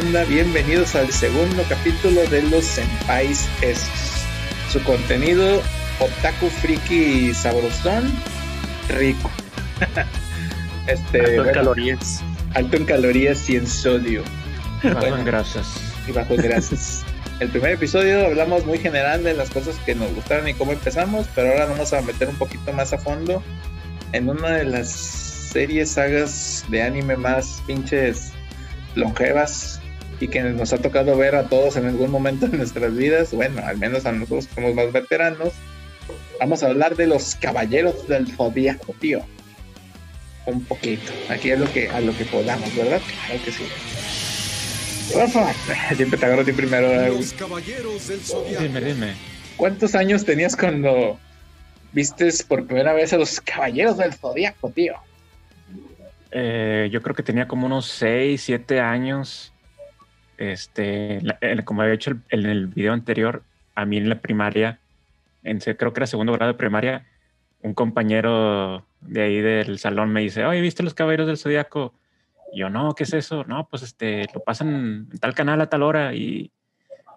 banda? Bienvenidos al segundo capítulo de los Senpais Esos. Su contenido, otaku friki sabrosón, rico. este, alto en calorías. Alto en calorías y en sodio. Bajo en grasas. Y bajo grasas. El primer episodio hablamos muy general de las cosas que nos gustaron y cómo empezamos, pero ahora vamos a meter un poquito más a fondo en una de las series, sagas de anime más pinches longevas y que nos ha tocado ver a todos en algún momento de nuestras vidas, bueno, al menos a nosotros que somos más veteranos, vamos a hablar de los caballeros del zodiaco, tío. Un poquito. Aquí es lo que, a lo que podamos, ¿verdad? Claro que sí. Siempre te agarro a ti primero. Los caballeros del Dime, dime. ¿Cuántos años tenías cuando vistes por primera vez a los caballeros del zodiaco, tío? Eh, yo creo que tenía como unos 6, 7 años. Este, como había hecho en el video anterior, a mí en la primaria, en, creo que era segundo grado de primaria, un compañero de ahí del salón me dice, oye, ¿viste los caballeros del zodiaco? yo, no, ¿qué es eso? No, pues este, lo pasan en tal canal a tal hora y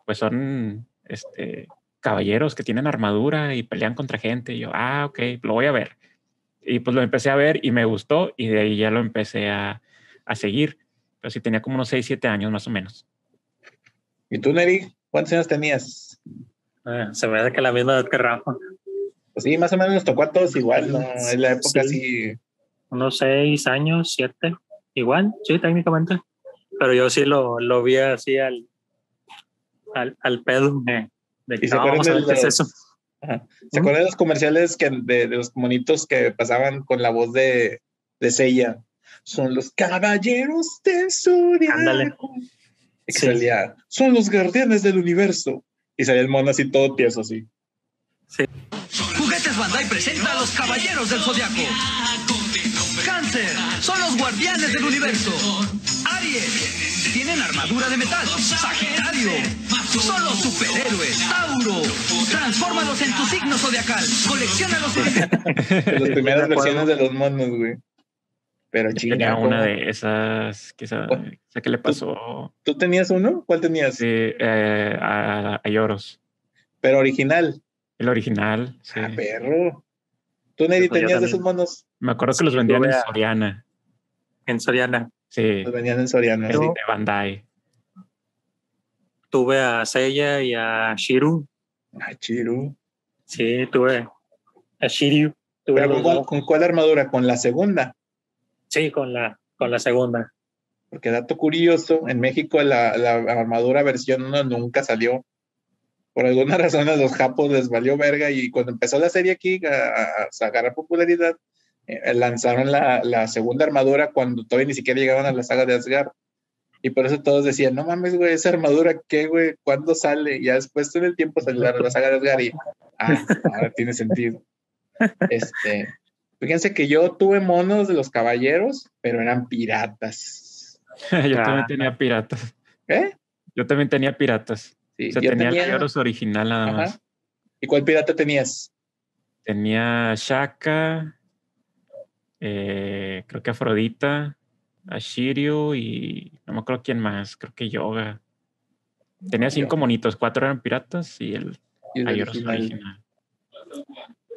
pues son este, caballeros que tienen armadura y pelean contra gente. Y yo, ah, ok, lo voy a ver. Y pues lo empecé a ver y me gustó y de ahí ya lo empecé a, a seguir. Pero sí tenía como unos 6, 7 años más o menos. ¿Y tú, Neri? ¿Cuántos años tenías? Eh, se me hace que la misma edad que Rafa. Pues sí, más o menos nos tocó a todos igual, ¿no? En la época así. Unos 6 años, 7. Igual, sí, técnicamente. Pero yo sí lo, lo vi así al, al, al pedo de, que se vamos a ver qué es eso. ¿Se acuerdan de los comerciales que, de, de, los monitos que pasaban con la voz de, de Seiya? Son los caballeros del zodiaco. Son los guardianes del universo. Y salía el mono así todo tieso así. Sí. Juguetes Bandai presenta a los caballeros del zodiaco. Cáncer, son los guardianes del universo. Aries, tienen armadura de metal. Sagitario, son los superhéroes. Tauro, transfórmalos en tu signo zodiacal. Colecciónalos. En... las primeras versiones de los monos, güey. Pero. Tenía una de esas que qué le pasó. ¿Tú, tenías uno? ¿Cuál tenías? Sí, eh, a, a Lloros. Pero original. El original. Sí. Ah, perro. ¿Tú, Neri, pues tenías de esos monos? Me acuerdo que los vendían en Soriana. En Soriana. Sí. Los vendían en Soriana. Sí, de Bandai. Tuve a Seiya y a Shiru. A Shiru. Sí, tuve a Shiryu. con, cuál, armadura? ¿Con la segunda? Sí, con la, con la segunda. Porque dato curioso, en México la, la armadura versión 1 nunca salió por alguna razón a los japos les valió verga y cuando empezó la serie aquí a, sacar popularidad, eh, lanzaron la, la, segunda armadura cuando todavía ni siquiera llegaban a la saga de Asgard. Y por eso todos decían, no mames, güey, esa armadura, ¿qué, güey? ¿Cuándo sale? Y ya después todo el tiempo salió la, saga de Asgard y, ah, ahora tiene sentido. Este, fíjense que yo tuve monos de los caballeros, pero eran piratas. yo también tenía piratas. ¿Qué? Yo también tenía piratas. Sí, o tenía, tenía... el original nada más. ¿Y cuál pirata tenías? Tenía Shaka, eh, creo que Afrodita, Ashiryu y no me acuerdo quién más, creo que Yoga. Tenía cinco monitos, cuatro eran piratas y el, y original.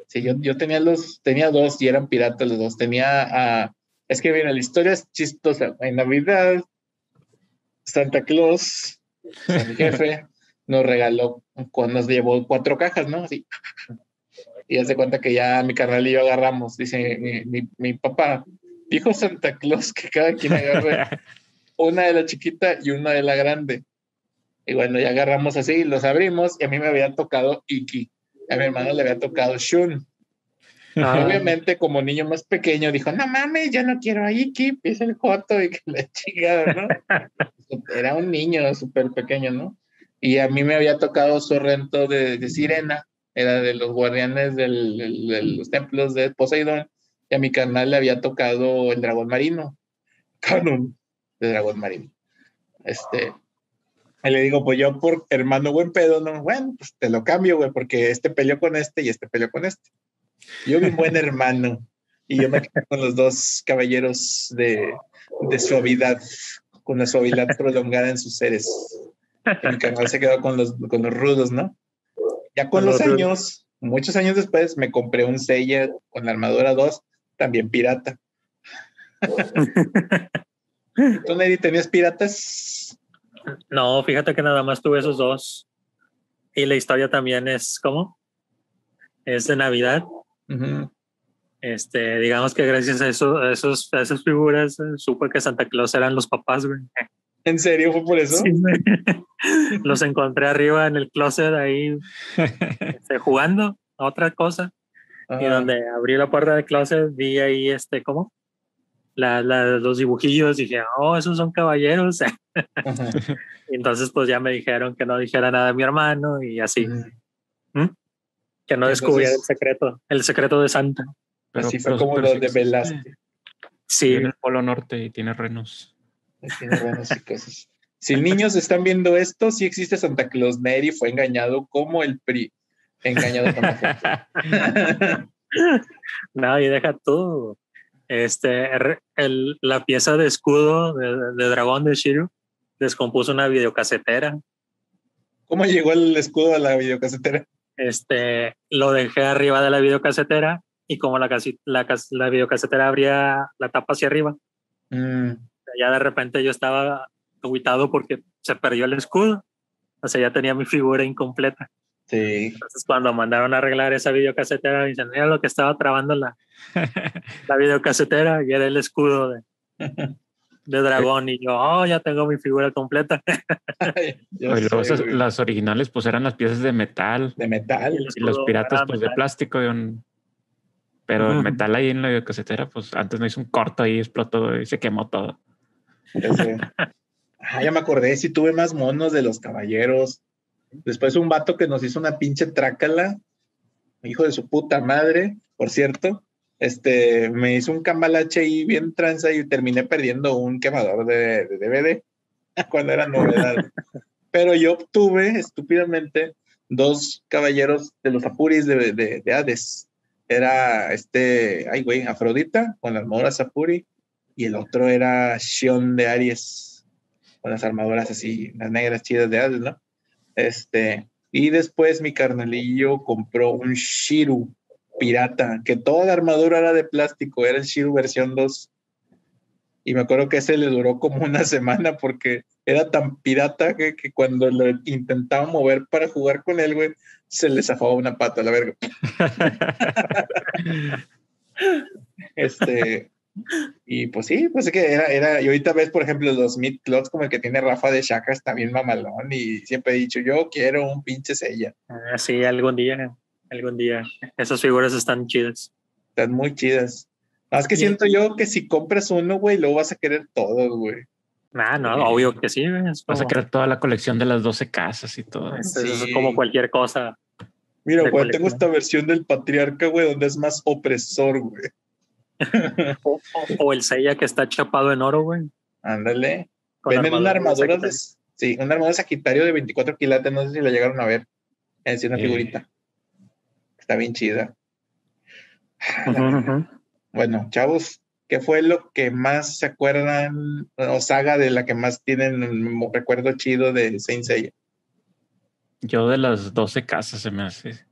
Sí, yo, yo, tenía los, tenía dos y eran piratas los dos. Tenía a, es que mira, la historia es chistosa. En Navidad, Santa Claus, mi jefe, nos regaló, nos llevó cuatro cajas, ¿no? Así. Y hace cuenta que ya mi carnal y yo agarramos, dice mi, mi, mi papá, dijo Santa Claus que cada quien agarre una de la chiquita y una de la grande. Y bueno, ya agarramos así, los abrimos y a mí me había tocado Iki. A mi hermano le había tocado Shun. Ah. Obviamente, como niño más pequeño, dijo, no mames, yo no quiero a Iki, pisa el joto y que la chingada, ¿no? Era un niño súper pequeño, ¿no? Y a mí me había tocado Sorrento de, de Sirena, era de los guardianes del, de los templos de Poseidón, y a mi canal le había tocado el dragón marino, canon de dragón marino. Este, y le digo, pues yo por hermano buen pedo, no, bueno, pues te lo cambio, güey, porque este peleó con este y este peleó con este. Yo mi buen hermano, y yo me quedé con los dos caballeros de, de suavidad con la suavidad prolongada en sus seres. Mi carnal se quedó con los, con los rudos, ¿no? Ya con los años, muchos años después, me compré un Seiya con la armadura 2, también pirata. ¿Tú, Neri, tenías piratas? No, fíjate que nada más tuve esos dos. Y la historia también es, ¿cómo? Es de Navidad. Este, digamos que gracias a, eso, a, esos, a esas figuras eh, supe que Santa Claus eran los papás, güey. ¿En serio fue por eso? Sí, los encontré arriba en el closet ahí este, jugando a otra cosa. Y donde abrí la puerta del closet vi ahí este, ¿cómo? La, los dibujillos, dije, oh, esos son caballeros. Entonces, pues ya me dijeron que no dijera nada a mi hermano y así. ¿Mm? Que no descubriera el secreto, el secreto de Santa. Pero, así fue como lo de Velázquez. Sí. En el Polo Norte y tiene renos. Tiene renos y cosas. Si niños están viendo esto, sí existe Santa Claus Neri, fue engañado como el PRI. Engañado como No, y deja todo. Este, el, la pieza de escudo de, dragón de Shiru descompuso una videocasetera. ¿Cómo llegó el escudo a la videocasetera? Este, lo dejé arriba de la videocasetera y como la, la, la videocasetera abría la tapa hacia arriba, mm. ya de repente yo estaba aguitado porque se perdió el escudo. O sea, ya tenía mi figura incompleta. Sí. Entonces, cuando mandaron a arreglar esa videocasetera, dicen, mira lo que estaba trabando la, la videocasetera y era el escudo de, de dragón. Y yo, oh, ya tengo mi figura completa. las originales, pues eran las piezas de metal. De metal. Y, los piratas, pues de plástico. Pero el metal ahí en la videocasetera, pues antes no hizo un corto ahí, explotó y se quemó todo. Ah, ya me acordé, si tuve más monos de los caballeros. Después un vato que nos hizo una pinche trácala, hijo de su puta madre, por cierto. Este, me hizo un cambalache ahí bien tranza y terminé perdiendo un quemador de, DVD cuando era novedad. Pero yo obtuve estúpidamente dos caballeros de los Apuris de, de, Hades. Era este, ay güey, Afrodita con la armadura Sapuri y el otro era Shion de Aries con las armaduras así, las negras chidas de Hades, ¿no? Este, y después mi carnalillo compró un Shiru pirata, que toda la armadura era de plástico, era el Shiru versión 2. Y me acuerdo que ese le duró como una semana porque era tan pirata que, cuando lo intentaba mover para jugar con él, güey, se le zafaba una pata, la verga. este, y pues sí, pues es que era, era, y ahorita ves, por ejemplo, los Mid Clots como el que tiene Rafa de Shaka, está bien mamalón, y siempre he dicho, yo quiero un pinche sella. Ah, sí, algún día, algún día. Esas figuras están chidas. Están muy chidas. Más que siento yo que si compras uno, güey, luego vas a querer todo, güey. Ah, no, obvio que sí, Vas a querer toda la colección de las 12 casas y todo. Es, es como cualquier cosa. Mira, güey, tengo esta versión del patriarca, güey, donde es más opresor, güey o, el Seiya que está chapado en oro, güey. Ándale. Venden una armadura de, sí, una armadura de Sagitario de 24 quilates, no sé si la llegaron a ver. Es una figurita. Está bien chida. Bueno, chavos, ¿qué fue lo que más se acuerdan o saga de la que más tienen un recuerdo chido de Saint Seiya? Yo de las 12 casas se me hace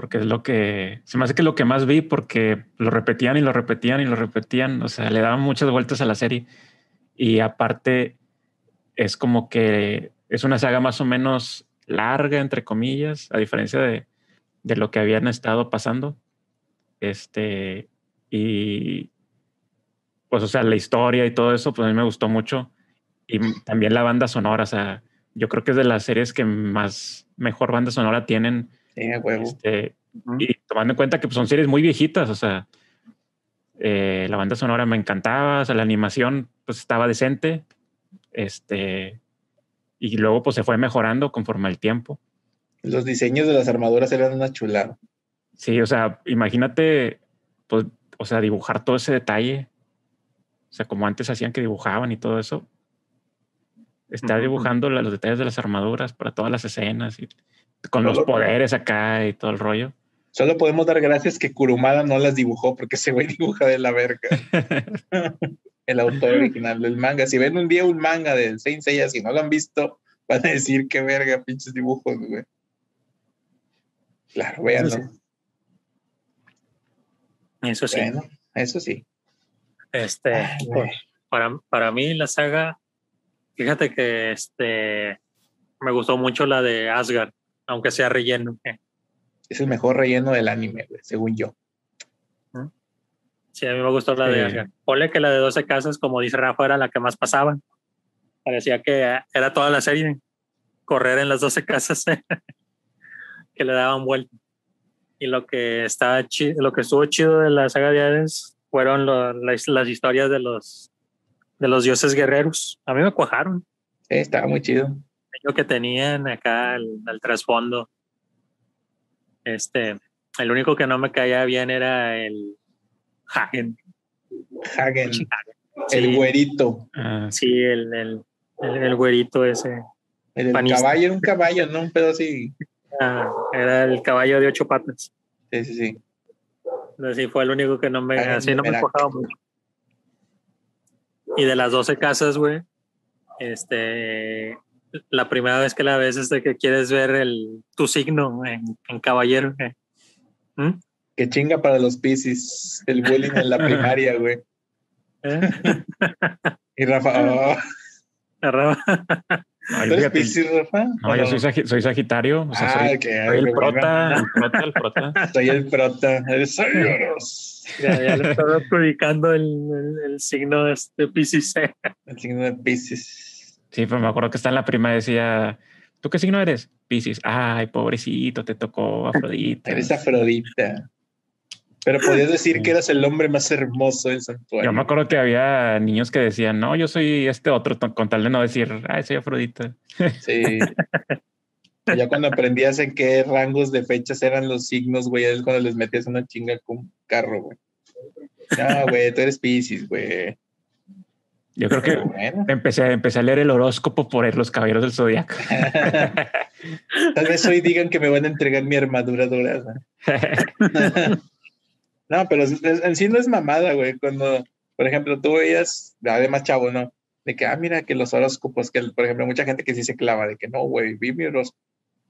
porque es lo que se me hace que lo que más vi porque lo repetían y lo repetían y lo repetían, o sea, le daban muchas vueltas a la serie y aparte es como que es una saga más o menos larga entre comillas, a diferencia de, de lo que habían estado pasando. Este y pues o sea, la historia y todo eso pues a mí me gustó mucho y también la banda sonora, o sea, yo creo que es de las series que más mejor banda sonora tienen este, y tomando en cuenta que pues, son series muy viejitas, o sea, eh, la banda sonora me encantaba, o sea, la animación pues estaba decente, este, y luego pues se fue mejorando conforme el tiempo. Los diseños de las armaduras eran una chulada. Sí, o sea, imagínate, pues, o sea, dibujar todo ese detalle, o sea, como antes hacían que dibujaban y todo eso. Está dibujando los detalles de las armaduras para todas las escenas y con los poderes acá y todo el rollo. Solo podemos dar gracias que Kurumada no las dibujó porque ese güey dibuja de la verga. el autor original del manga. Si ven un día un manga de Saint Seiya, si no lo han visto, van a decir qué verga, pinches dibujos, güey. Claro, véanlo. Eso sí. Bueno, eso sí. Este, Ay, pues, para, para mí la saga, fíjate que este me gustó mucho la de Asgard, aunque sea relleno. eh. Es el mejor relleno del anime, güey, según yo. Sí, a mí me gustó la de. Asgard. Ponle que la de 12 casas, como dice Rafa, era la que más pasaba. Parecía que era toda la serie. Correr en las 12 casas que le daban vuelta. Y lo que estaba chi- lo que estuvo chido de la saga de Hades fueron lo- las, las historias de los de los dioses guerreros. A mí me cuajaron. Sí, estaba muy chido. Lo que tenían acá el trasfondo. Este, el único que no me caía bien era el Hagen. Hagen, Sí, el güerito. Ah, Sí, el, el, el, el güerito ese. El, caballo era un caballo, ¿no? Un pedo así. Ah, era el caballo de ocho patas. Sí, sí, sí. Así fue el único que no me, Hagen así no me cuajaba mucho. Y de las 12 casas, güey, este, la primera vez que la ves es de que quieres ver el, tu signo en, en caballero. güey. ¿Mm? Que chinga para los piscis. El bullying en la primaria, güey. ¿Eh? Y Rafa, oh, ay, ¿tú eres piscis, Rafa? no, yo soy, sagi- soy Sagitario. O sea, Ah, soy, que- soy el prota, el prota, el prota. Soy el prota. Sayoros. ya, ya le estaba adjudicando el, el, el signo de este Piscis. El signo de piscis. Sí, pues me acuerdo que está en la prima decía, ¿tú qué signo eres? Piscis. Ay, pobrecito, te tocó Afrodita. Eres Afrodita. Pero podías decir que eras el hombre más hermoso del santuario. Yo me acuerdo que había niños que decían, no, yo soy este otro, con tal de no decir, ay, soy Afrodita. Sí. Ya cuando aprendías en qué rangos de fechas eran los signos, güey, es cuando les metías una chinga con un carro, güey. No, güey, tú eres Pisces, güey. Yo creo que bueno, empecé, empecé a leer el horóscopo por los caballeros del zodiaco. tal vez hoy digan que me van a entregar mi armadura dorada. No, pero en sí no es mamada, güey. Cuando, por ejemplo, tú veías, además chavo, ¿no? De que, ah, mira, que los horóscopos, que por ejemplo, mucha gente que sí se clava, de que no, güey, vi mi horóscopo.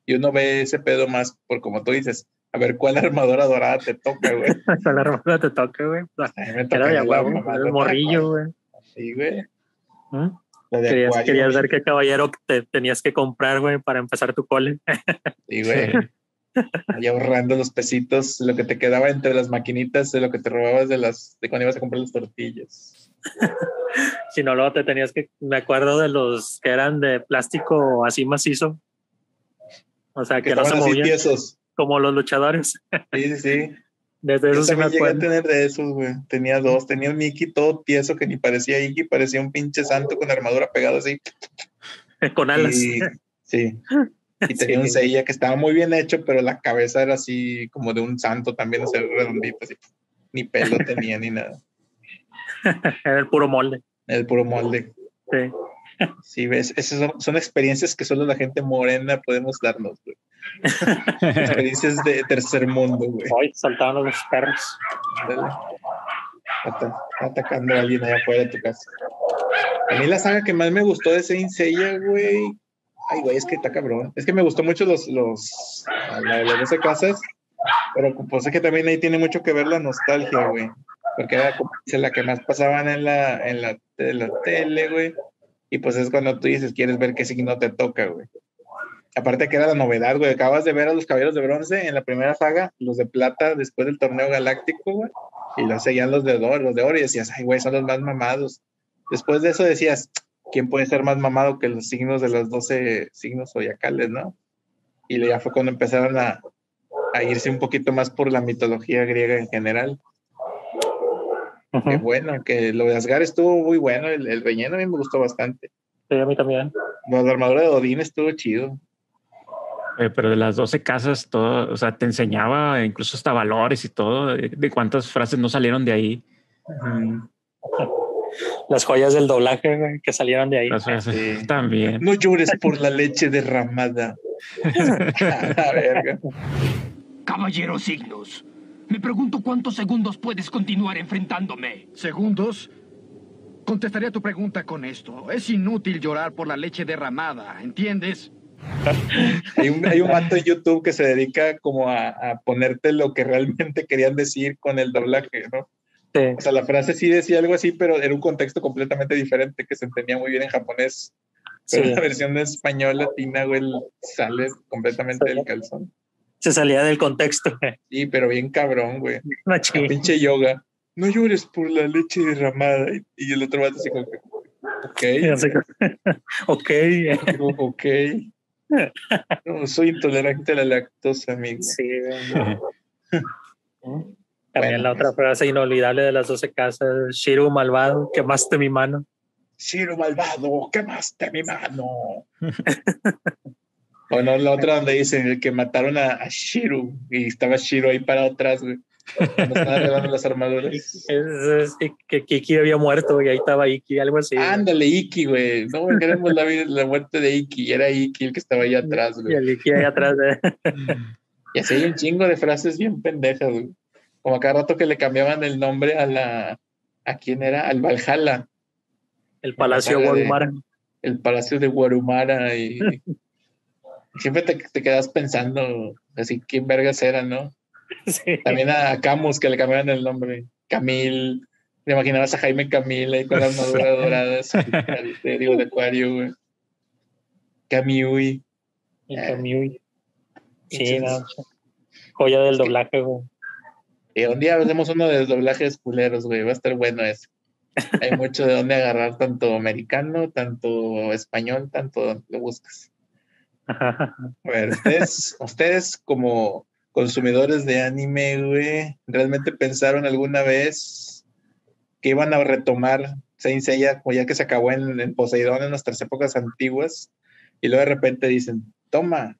Y uno ve ese pedo más por como tú dices, a ver cuál armadura dorada te toca, güey. La armadura te toca, güey. Me toca el morrillo, güey. Sí, güey. De Querías, Acuario, querías ver qué caballero te tenías que comprar, güey, para empezar tu cole. Sí, güey. Ahí ahorrando los pesitos, lo que te quedaba entre las maquinitas de lo que te robabas de las, de cuando ibas a comprar las tortillas. Si no, luego te tenías que, me acuerdo de los que eran de plástico así macizo. O sea, Que que no se movían tiesos. como los luchadores. Sí, sí, sí. Desde eso se me llegué a acuerdo. tener de esos, güey. Tenía dos. Tenía un Mickey todo tieso que ni parecía Iggy, parecía un pinche santo con armadura pegada así. Con alas. Y, sí. Y tenía Sí. un Seiya que estaba muy bien hecho, pero la cabeza era así como de un santo también, sea, redondito, así. Ni pelo tenía ni nada. Era el puro molde. El puro molde. Sí. Sí, ves, esas son, son experiencias que solo la gente morena podemos darnos, güey. Experiencias de tercer mundo, güey. Hoy saltaban los perros. Está, está atacando a alguien allá afuera de tu casa. A mí la saga que más me gustó de Saint Seiya, güey. Ay, güey, es que está cabrón. Es que me gustó mucho los, los, la de las 12 casas, pero pues es que también ahí tiene mucho que ver la nostalgia, güey. Porque era como dice, la que más pasaban en la, en la, en la tele, güey. Y pues es cuando tú dices, quieres ver qué signo te toca, güey. Aparte que era la novedad, güey. Acabas de ver a los caballeros de bronce en la primera saga, los de plata después del torneo galáctico, güey. Y los seguían los de oro, los de oro, y decías, ay, güey, son los más mamados. Después de eso decías, ¿quién puede ser más mamado que los signos de los 12 signos zodiacales, no? Y ya fue cuando empezaron a, a irse un poquito más por la mitología griega en general. Qué bueno, que lo de Asgard estuvo muy bueno, el, el relleno a mí me gustó bastante. Sí, a mí también. De la armadura de Odín estuvo chido. Eh, pero de las 12 casas, todo, o sea, te enseñaba incluso hasta valores y todo, de, de cuántas frases no salieron de ahí. Las joyas del doblaje que salieron de ahí. Las frases Sí. también. No llores por la leche derramada. A la verga. Caballero Signos, me pregunto cuántos segundos puedes continuar enfrentándome. ¿Segundos? Contestaré a tu pregunta con esto. Es inútil llorar por la leche derramada, ¿entiendes? Hay un, hay un vato de YouTube que se dedica como a, a ponerte lo que realmente querían decir con el doblaje, ¿no? Sí. O sea, la frase sí decía algo así, pero era un contexto completamente diferente que se entendía muy bien en japonés. Pero Sí. la versión de español latina, güey, sale completamente del calzón. Se salía del contexto. Sí, pero bien cabrón, güey. Machín. Pinche yoga. No llores por la leche derramada. Y, el otro vato así como que, ok, ok. ok. No, soy intolerante a la lactosa, amigo. Sí. También Bueno, la otra frase inolvidable de las 12 casas, Shiru malvado, quemaste mi mano. Shiro malvado, quemaste mi mano. o no, la otra donde dicen que mataron a, a Shiro y estaba Shiro ahí parado atrás, güey. Cuando estaban arreglando las armaduras. Es, es que, que Kiki había muerto y ahí estaba Iki, algo así. Ándale, Iki, güey. No queremos la, la muerte de Iki. y Era Iki el que estaba ahí atrás, y güey. el Iki ahí atrás de... Y así hay un chingo de frases bien pendejas, güey. Como a cada rato que le cambiaban el nombre a la. ¿A quién era? Al Valhalla, el Palacio de- Guarumara. el palacio de Guarumara. Y siempre te, te quedas pensando, así, ¿quién vergas era, no? Sí. También a Camus, que le cambiaban el nombre. Camil. Te imaginabas a Jaime Camil ahí con la armadura dorada, de, digo, de acuario, güey. Camiui. El Kamui. Sí, Entonces- no. Joya del doblaje, güey. Y un día hacemos uno de doblajes culeros, güey. Va a estar bueno ese. Hay mucho de dónde agarrar, tanto americano, tanto español, tanto donde lo buscas. A ver, ustedes, ustedes como consumidores de anime, güey, ¿realmente pensaron alguna vez que iban a retomar Saint Seiya, o ya que se acabó en, en Poseidón en nuestras épocas antiguas? Y luego de repente dicen, toma,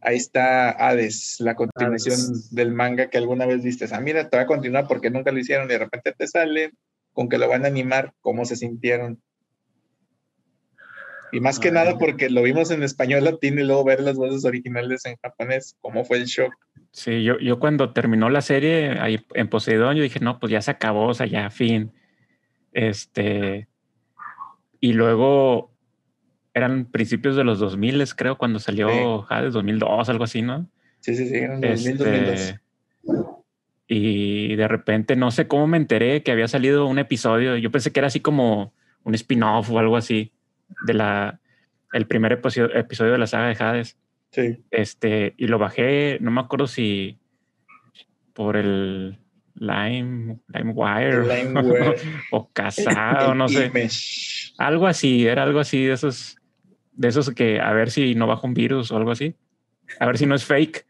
ahí está Hades, la continuación Hades. del manga que alguna vez viste. Ah, mira, te va a continuar porque nunca lo hicieron y de repente te sale con que lo van a animar, cómo se sintieron. Y más que Ay. nada porque lo vimos en español latino y luego ver las voces originales en japonés, cómo fue el shock. Sí, yo, yo cuando terminó la serie ahí en Poseidón, yo dije, no, pues ya se acabó, o sea, ya fin. Este. Y luego eran principios de los 2000, creo, cuando salió Hades, 2002, algo así, ¿no? Sí, sí, sí, en 2000, 2002. Este, y de repente no sé cómo me enteré que había salido un episodio. Yo pensé que era así como un spin-off o algo así de la el primer episodio, episodio de la saga de Hades. Sí. Este, y lo bajé, no me acuerdo si por el Lime, LimeWire LimeWire. o casado, no sé. Image. Algo así, era algo así de esos, de esos que a ver si no baja un virus o algo así. A ver si no es fake.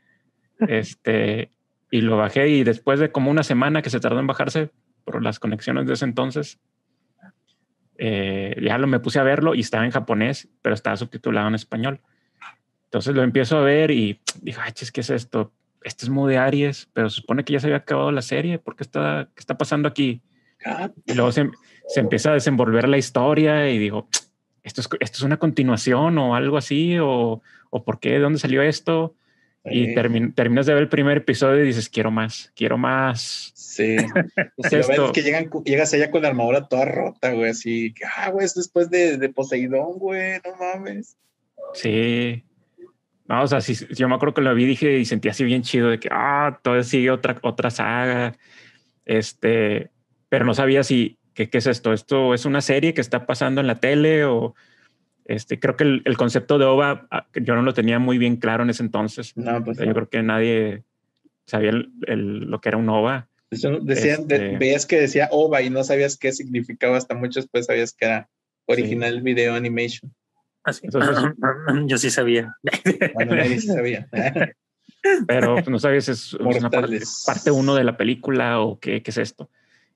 Este, y lo bajé y después de como una semana que se tardó en bajarse por las conexiones de ese entonces, eh, ya lo me puse a verlo y estaba en japonés, pero estaba subtitulado en español. Entonces lo empiezo a ver y dije, ay, ¿qué es esto? Este es Mood de Aries, pero se supone que ya se había acabado la serie. ¿Por qué está, qué está pasando aquí? Y luego se, se empieza a desenvolver la historia y digo, ¿esto es, esto es una continuación o algo así? ¿O, o por qué? ¿De dónde salió esto? Y termin- terminas de ver el primer episodio y dices, quiero más, quiero más. Sí. ¿Qué es lo ves esto? que llegan, llegas allá con la armadura toda rota, güey, así. que, Ah, güey, es después de, de Poseidón, güey, no mames. Sí. No, o sea, sí, yo me acuerdo que lo vi dije y sentí así bien chido de que, ah, todavía sigue otra, otra saga. Este, pero no sabía si, ¿qué, ¿qué es esto? ¿Esto es una serie que está pasando en la tele o este? Creo que el, el concepto de OVA ah, yo no lo tenía muy bien claro en ese entonces. No, O pues sea, yo creo que nadie sabía el- el- lo que era un OVA. Decían, de- Este- veías que decía OVA y no sabías qué significaba, hasta mucho después sabías que era original video animation. Así. Entonces- Yo sí sabía. Bueno, nadie sí sabía. pero pues, no sabes si es, es una parte, parte uno de la película o qué, qué es esto.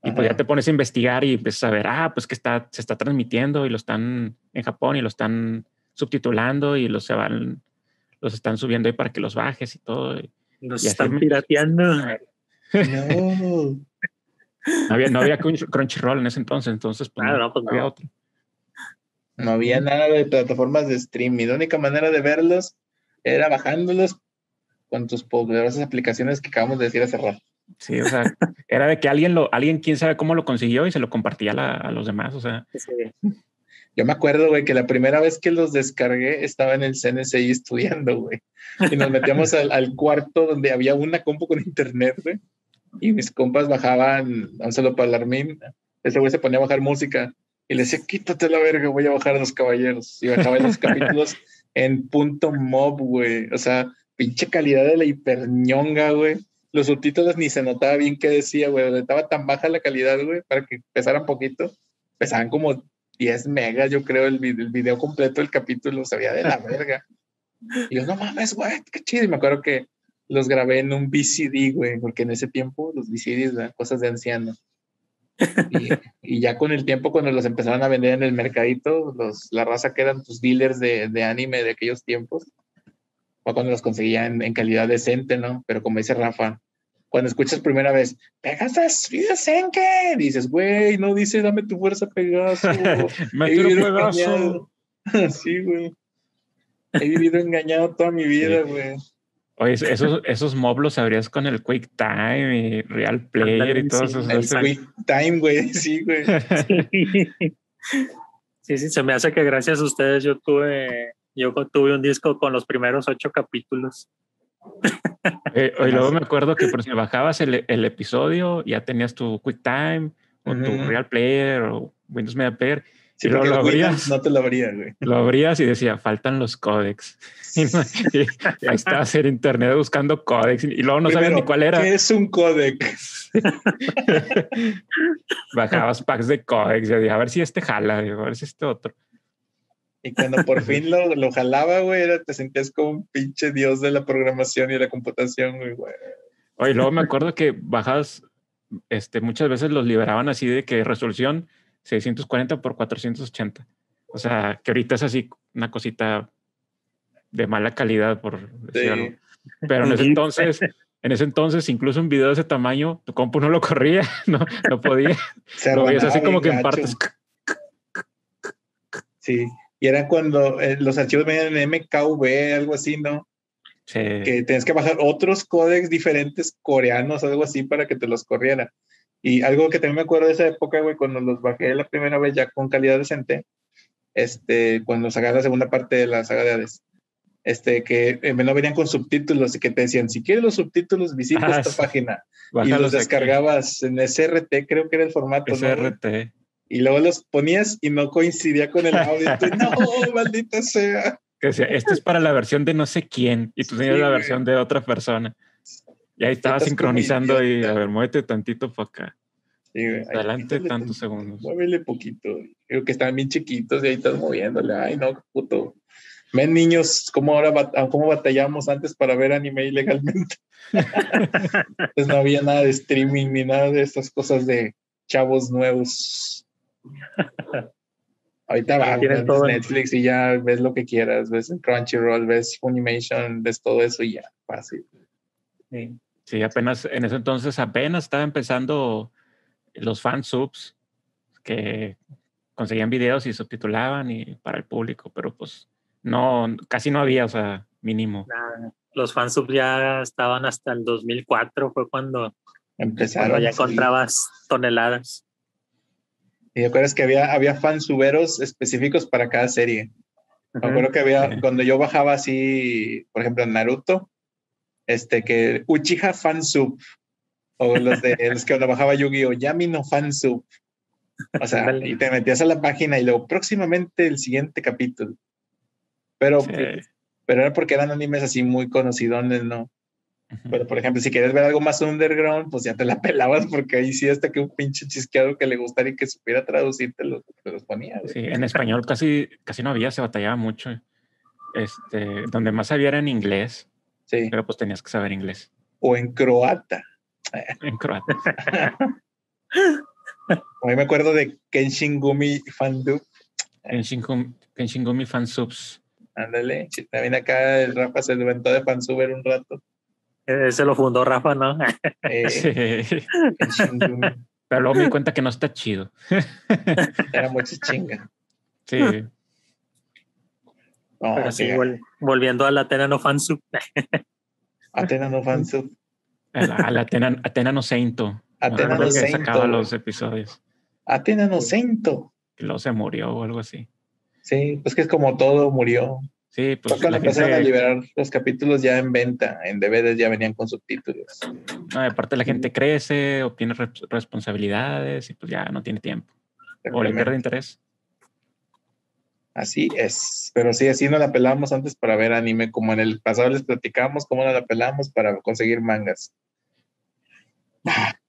Y pues Ajá. ya te pones a investigar y empiezas a ver, ah, pues que está, se está transmitiendo y lo están en Japón y lo están subtitulando y los se van, los están subiendo ahí para que los bajes y todo. Y Nos Y están me- pirateando. No. No había, no había Crunch- Crunchyroll en ese entonces, entonces pues, Ah, no, no, pues había no. otro. No había nada de plataformas de streaming. La única manera de verlos era bajándolos con tus poderosas aplicaciones que acabamos de decir hace rato. Sí, o sea, era de que alguien lo, alguien quién sabe cómo lo consiguió y se lo compartía a, la- a los demás. O sea, Yo me acuerdo, güey, que la primera vez que los descargué estaba en el CNCI estudiando, güey. Y nos metíamos al, al cuarto donde había una compu con internet, güey. Y mis compas bajaban, el Armin. Ese güey se ponía a bajar música y le decía, quítate la verga, voy a bajar a los caballeros. Y bajaba los capítulos en punto mob, güey. O sea, pinche calidad de la hiperñonga, güey. Los subtítulos ni se notaba bien qué decía, güey. Estaba tan baja la calidad, güey, para que pesaran poquito. Pesaban como 10 megas, yo creo, el, el video completo del capítulo. Se veía de la verga. Y yo, no mames, güey, qué chido. Y me acuerdo que los grabé en un VCD, güey, porque en ese tiempo los VCDs eran cosas de anciano. Y, y ya con el tiempo, cuando los empezaron a vender en el mercadito, los, la raza que eran tus dealers de, de anime de aquellos tiempos, fue cuando los conseguía en, en calidad decente, ¿no? Pero como dice Rafa, cuando escuchas primera vez, Pegasus, Senke, dices, güey, no dice, dame tu fuerza, Pegaso. me He vivido engañado. sí, güey. He vivido engañado toda mi vida, güey. Oye, esos, esos mob los abrías con el QuickTime y Real Player y todos Sí, esos. El ese- quick time, güey, sí, güey. Sí, sí, se me hace que gracias a ustedes yo tuve, yo tuve un disco con los primeros ocho capítulos. Eh, y luego me acuerdo que por si bajabas el, el episodio, ya tenías tu QuickTime o tu. Real Player o Windows Media Player. Sí, porque lo abrías. No te lo abría, güey. Lo abrías y decía, faltan los códex. Y, ahí estabas en internet buscando códex y luego no sabías Primero, ni cuál era. ¿Qué es un codec? Bajabas packs de códex y decía, a ver si este jala, a ver si este otro. Y cuando por fin lo, lo jalaba, güey, era- te sentías como un pinche dios de la programación y de la computación, güey, güey. Oye, luego me acuerdo que bajabas, este, muchas veces los liberaban así de que resolución 640 por 480. O sea, que ahorita es así una cosita de mala calidad, por decir Sí. algo. Pero en ese entonces, en ese entonces, incluso un video de ese tamaño, tu compu no lo corría, no, no podía. Se Lo veías así como que en partes. Sí. Y era cuando eh, los archivos venían en MKV, algo así, ¿no? Sí. que tienes que bajar otros códex diferentes coreanos, algo así, para que te los corriera. Y algo que también me acuerdo de esa época, güey, cuando los bajé la primera vez ya con calidad decente, este, cuando sacaron la segunda parte de la saga de Hades, este, que eh, no venían con subtítulos y que te decían, si quieres los subtítulos, visita Ah, esta sí. página. y los aquí. descargabas en SRT, creo que era el formato, ¿no? SRT. Y luego los ponías y no coincidía con el audio. no, maldita sea. Que decía, esta es para la versión de no sé quién, y tú tenías Sí, la güey. versión de otra persona. Y ahí estaba sincronizando y a ver, muévete tantito para acá. Sí, güey. Ay, Adelante tantos tantito. segundos. Muévele poquito. Creo que están bien chiquitos y ahí estás moviéndole. Ay, no, puto. Ven, niños, cómo ahora bat- ah, cómo batallamos antes para ver anime ilegalmente. pues no había nada de streaming ni nada de estas cosas de chavos nuevos. Ahorita va, ves todo en- Netflix y ya ves lo que quieras, ves en Crunchyroll, ves Funimation, ves todo eso y ya, fácil. Sí. Sí, apenas, en ese entonces apenas estaba empezando los fansubs que conseguían videos y subtitulaban y para el público, pero pues no, casi no había, o sea, mínimo. Nada, Los fansubs ya estaban hasta el 2004, fue cuando, Empezaron. cuando ya encontrabas toneladas. Y te acuerdas que había, había fansuberos específicos para cada serie. Me acuerdo que había, Sí. cuando yo bajaba así, por ejemplo, en Naruto, este, que Uchiha fansub, o los de los que cuando bajaba Yu-Gi-Oh! Yami no fansub. O sea, y te metías a la página y luego próximamente el siguiente capítulo. Pero, Sí. pero era porque eran animes así muy conocidos, ¿no? Pero, por ejemplo, si quieres ver algo más underground, pues ya te la pelabas porque ahí sí hasta que un pinche chisqueado que le gustara y que supiera traducir te los, te los ponía. Sí, en español casi, casi no había, se batallaba mucho. Este, donde más había era en inglés, Sí. pero pues tenías que saber inglés. O en croata. En croata. A mí me acuerdo de Kenshin Gumi Fandub. En Shingumi, en Shingumi fansubs. Ándale. También acá el Rafa se levantó de fansuber un rato. Ese lo fundó Rafa, ¿no? Eh, Sí. Kenshin Gumi. Pero luego me di cuenta que no está chido. Era mucha chinga. Sí. No, Pero sí, vol- volviendo a la Atena no fansub. Atena no fansub. Al Atena, Atena no Sainto. Atena no Sainto. sacaba los episodios. Atena no Sainto. Que luego se murió o algo así. Sí, pues que es como todo murió. Sí, pues. Cuando empezaron a liberar los capítulos ya en venta, en DVDs ya venían con subtítulos. No, aparte la gente crece, obtiene responsabilidades y pues ya no tiene tiempo. O le pierde interés. Así es. Pero sí, así no la pelamos antes para ver anime, como en el pasado les platicamos cómo no la pelamos para conseguir mangas.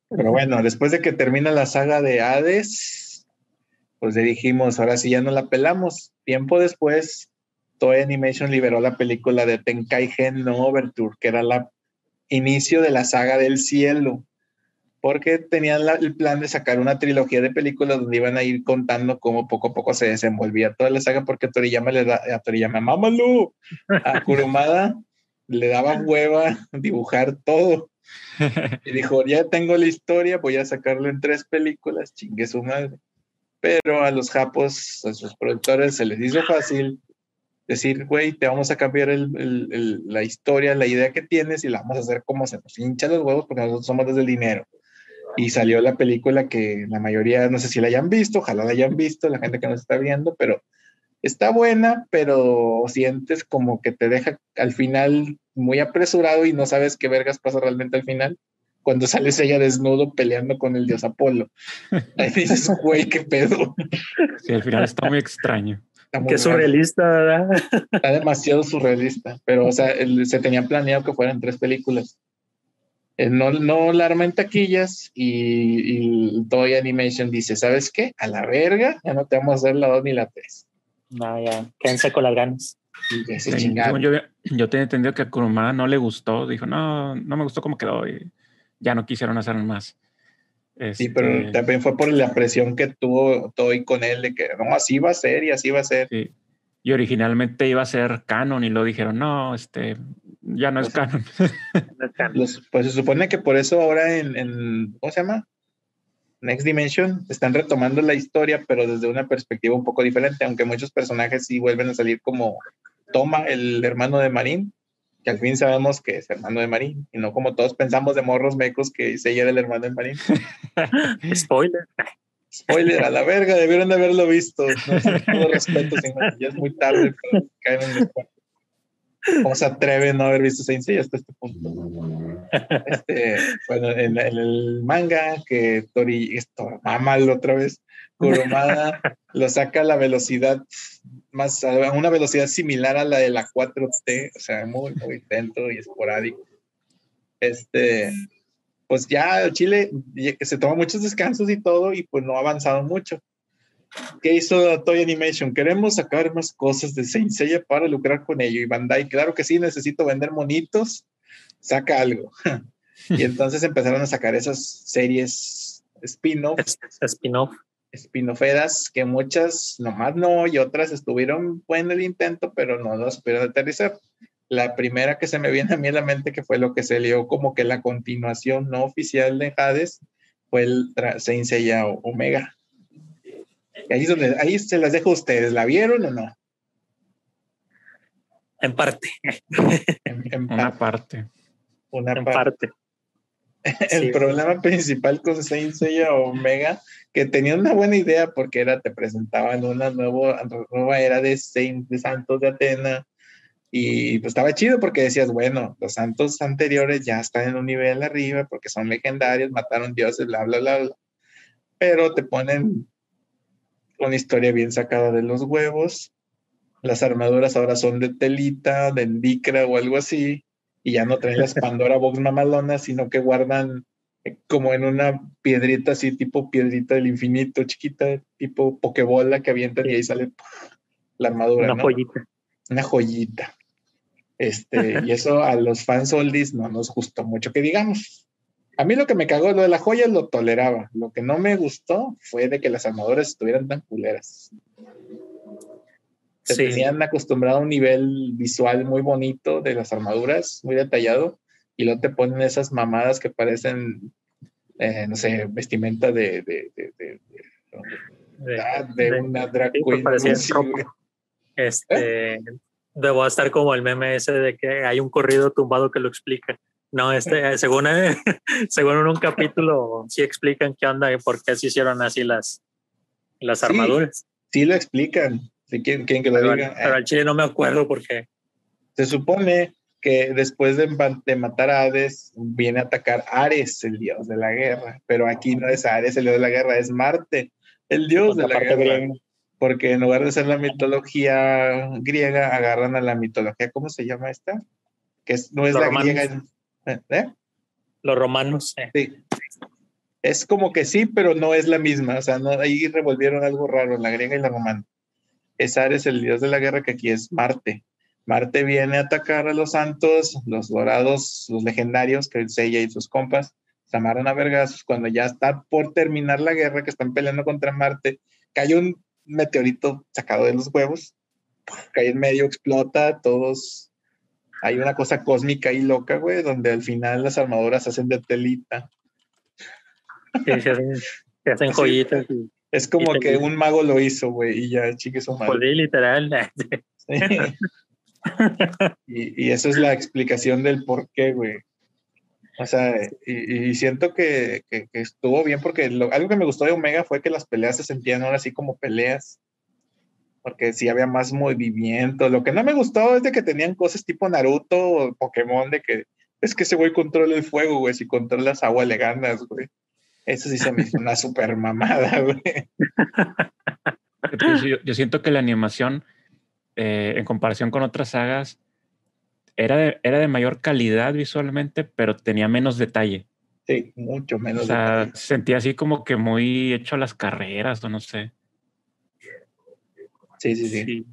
Pero bueno, después de que termina la saga de Hades, pues le dijimos, ahora sí ya no la pelamos. Tiempo después, Toei Animation liberó la película de Tenkai Gen no Overture, que era el inicio de la saga del cielo porque tenían el plan de sacar una trilogía de películas donde iban a ir contando cómo poco a poco se desenvolvía toda la saga, porque Toriyama le da, a Toriyama, mámalo, a Kurumada le daba hueva dibujar todo. Y dijo, ya tengo la historia, voy a sacarlo en tres películas, chingue su madre. Pero a los japos, a sus productores, se les hizo fácil decir, güey, te vamos a cambiar la historia, la idea que tienes y la vamos a hacer como se nos hincha los huevos porque nosotros somos desde el dinero y salió la película que la mayoría, no sé si la hayan visto, ojalá la hayan visto, la gente que nos está viendo, pero está buena, pero sientes como que te deja al final muy apresurado y no sabes qué vergas pasa realmente al final. Cuando sales ella desnudo peleando con el dios Apolo. Ahí dices, güey, qué pedo. Sí, al final está muy extraño. qué surrealista, ¿verdad? Está demasiado surrealista, pero o sea, se tenía planeado que fueran tres películas. Eh, no, no la arma en taquillas y, y Toy Animation dice, ¿sabes qué? A la verga, ya no te vamos a hacer la 2 ni la 3. No, ya, quédense con las ganas. yo, yo, tenía entendido que a Kurumada no le gustó, dijo, no, no me gustó cómo quedó y ya no quisieron hacer más. Sí, pero este también fue por la presión que tuvo Toy con él de que no, así va a ser y así va a ser. Sí. Y originalmente iba a ser canon y lo dijeron, no, este, ya no es canon. pues se supone que por eso ahora en, en, ¿cómo se llama? Next Dimension están retomando la historia, pero desde una perspectiva un poco diferente, aunque muchos personajes sí vuelven a salir como Toma, el hermano de Marín, que al fin sabemos que es hermano de Marín, y no como todos pensamos de morros mecos que se era el hermano de Marín. Spoiler. Spoiler, a la verga, debieron de haberlo visto. No, todo respeto, ya es muy tarde caer en el ¿Cómo se atreve a no haber visto Saint Seiya hasta este punto? Este, bueno, en, el manga que Tori, esto, mal otra vez, Kurumada lo saca a la velocidad más, a una velocidad similar a la de la 4T, o sea, muy, muy lento y esporádico. Este, pues ya Chile se toma muchos descansos y todo, y pues no ha avanzado mucho. ¿Qué hizo Toy Animation? Queremos sacar más cosas de Saint Seiya para lucrar con ello. Y Bandai, claro que sí, necesito vender monitos, saca algo. y entonces empezaron a sacar esas series spin-off. Spin-off. Spin-offeras que muchas nomás no y otras estuvieron en el intento, pero no las pudieron aterrizar. La primera que se me viene a mí a la mente, que fue lo que se lió como que la continuación no oficial de Hades, fue el Saint Seiya Omega Ahí, donde, ahí se las dejo a ustedes. ¿La vieron o no? En parte. En, una parte. Una parte. El problema principal con Saint Seiya Omega, que tenía una buena idea porque era, te presentaban una nuevo, nueva era de, Saint, de Santos de Atena y pues estaba chido porque decías, bueno, los santos anteriores ya están en un nivel arriba porque son legendarios, mataron dioses, bla, bla, bla, bla. Pero te ponen una historia bien sacada de los huevos. Las armaduras ahora son de telita, de endicra o algo así, y ya no traen las Pandora Box mamalonas, sino que guardan eh, como en una piedrita así, tipo piedrita del infinito, chiquita, tipo pokebola que avientan y ahí sale la armadura. Una joyita. Una joyita. Este, y eso a los fans oldies no nos gustó mucho que digamos. A mí lo que me cagó, lo de la joya lo toleraba. Lo que no me gustó fue de que las armaduras estuvieran tan culeras. Se tenían acostumbrado a un nivel visual muy bonito de las armaduras, muy detallado, y luego te ponen esas mamadas que parecen, eh, no sé, vestimenta de, de, de, de, de una drag queen. Este, ¿Eh? Debo estar como el meme ese de que hay un corrido tumbado que lo explica. No, este, según, según en un capítulo, sí explican qué onda y por qué se hicieron así las, las Sí. armaduras. Sí lo explican. Si quieren, quieren que lo Pero, diga. pero al chile no me acuerdo por qué. Se supone que después de, ma- de matar a Hades, viene a atacar Ares, el dios de la guerra. Pero aquí no es Ares, el dios de la guerra, es Marte, el dios de la guerra. Porque en lugar de ser la mitología griega, agarran a la mitología, ¿cómo se llama esta? Que es- no es la griega. ¿Eh? Los romanos. eh. Sí. Es como que sí, pero no es la misma. O sea, no, ahí revolvieron algo raro, la griega y la romana. Es Ares, el dios de la guerra, que aquí es Marte. Marte viene a atacar a los santos, los dorados, los legendarios, que es ella y sus compas, se amarran a vergazos. Cuando ya está por terminar la guerra, que están peleando contra Marte, cae un meteorito sacado de los huevos, cae en medio, explota, todos. Hay una cosa cósmica y loca, güey, donde al final las armaduras se hacen de telita. Sí, se hacen, se hacen Sí. joyitas. Y, Es como que un mago lo hizo, güey, y ya, chique su pues, madre. sí, literal. Sí. y, y eso es la explicación del por qué, güey. O sea, y, y siento que, que- que estuvo bien porque lo- algo que me gustó de Omega fue que las peleas se sentían ahora así como peleas. Porque sí había más movimiento. Lo que no me gustó es de que tenían cosas tipo Naruto o Pokémon, de que es que ese güey controla el fuego, güey. Si controlas agua le ganas, güey. Eso sí se me hizo una super mamada, güey. Pues yo, yo siento que la animación, eh, en comparación con otras sagas, era de, era de mayor calidad visualmente, pero tenía menos detalle. Sí, mucho menos. O sea, detalle. sentía así como que muy hecho a las carreras o no sé. Sí, sí, sí. Sí.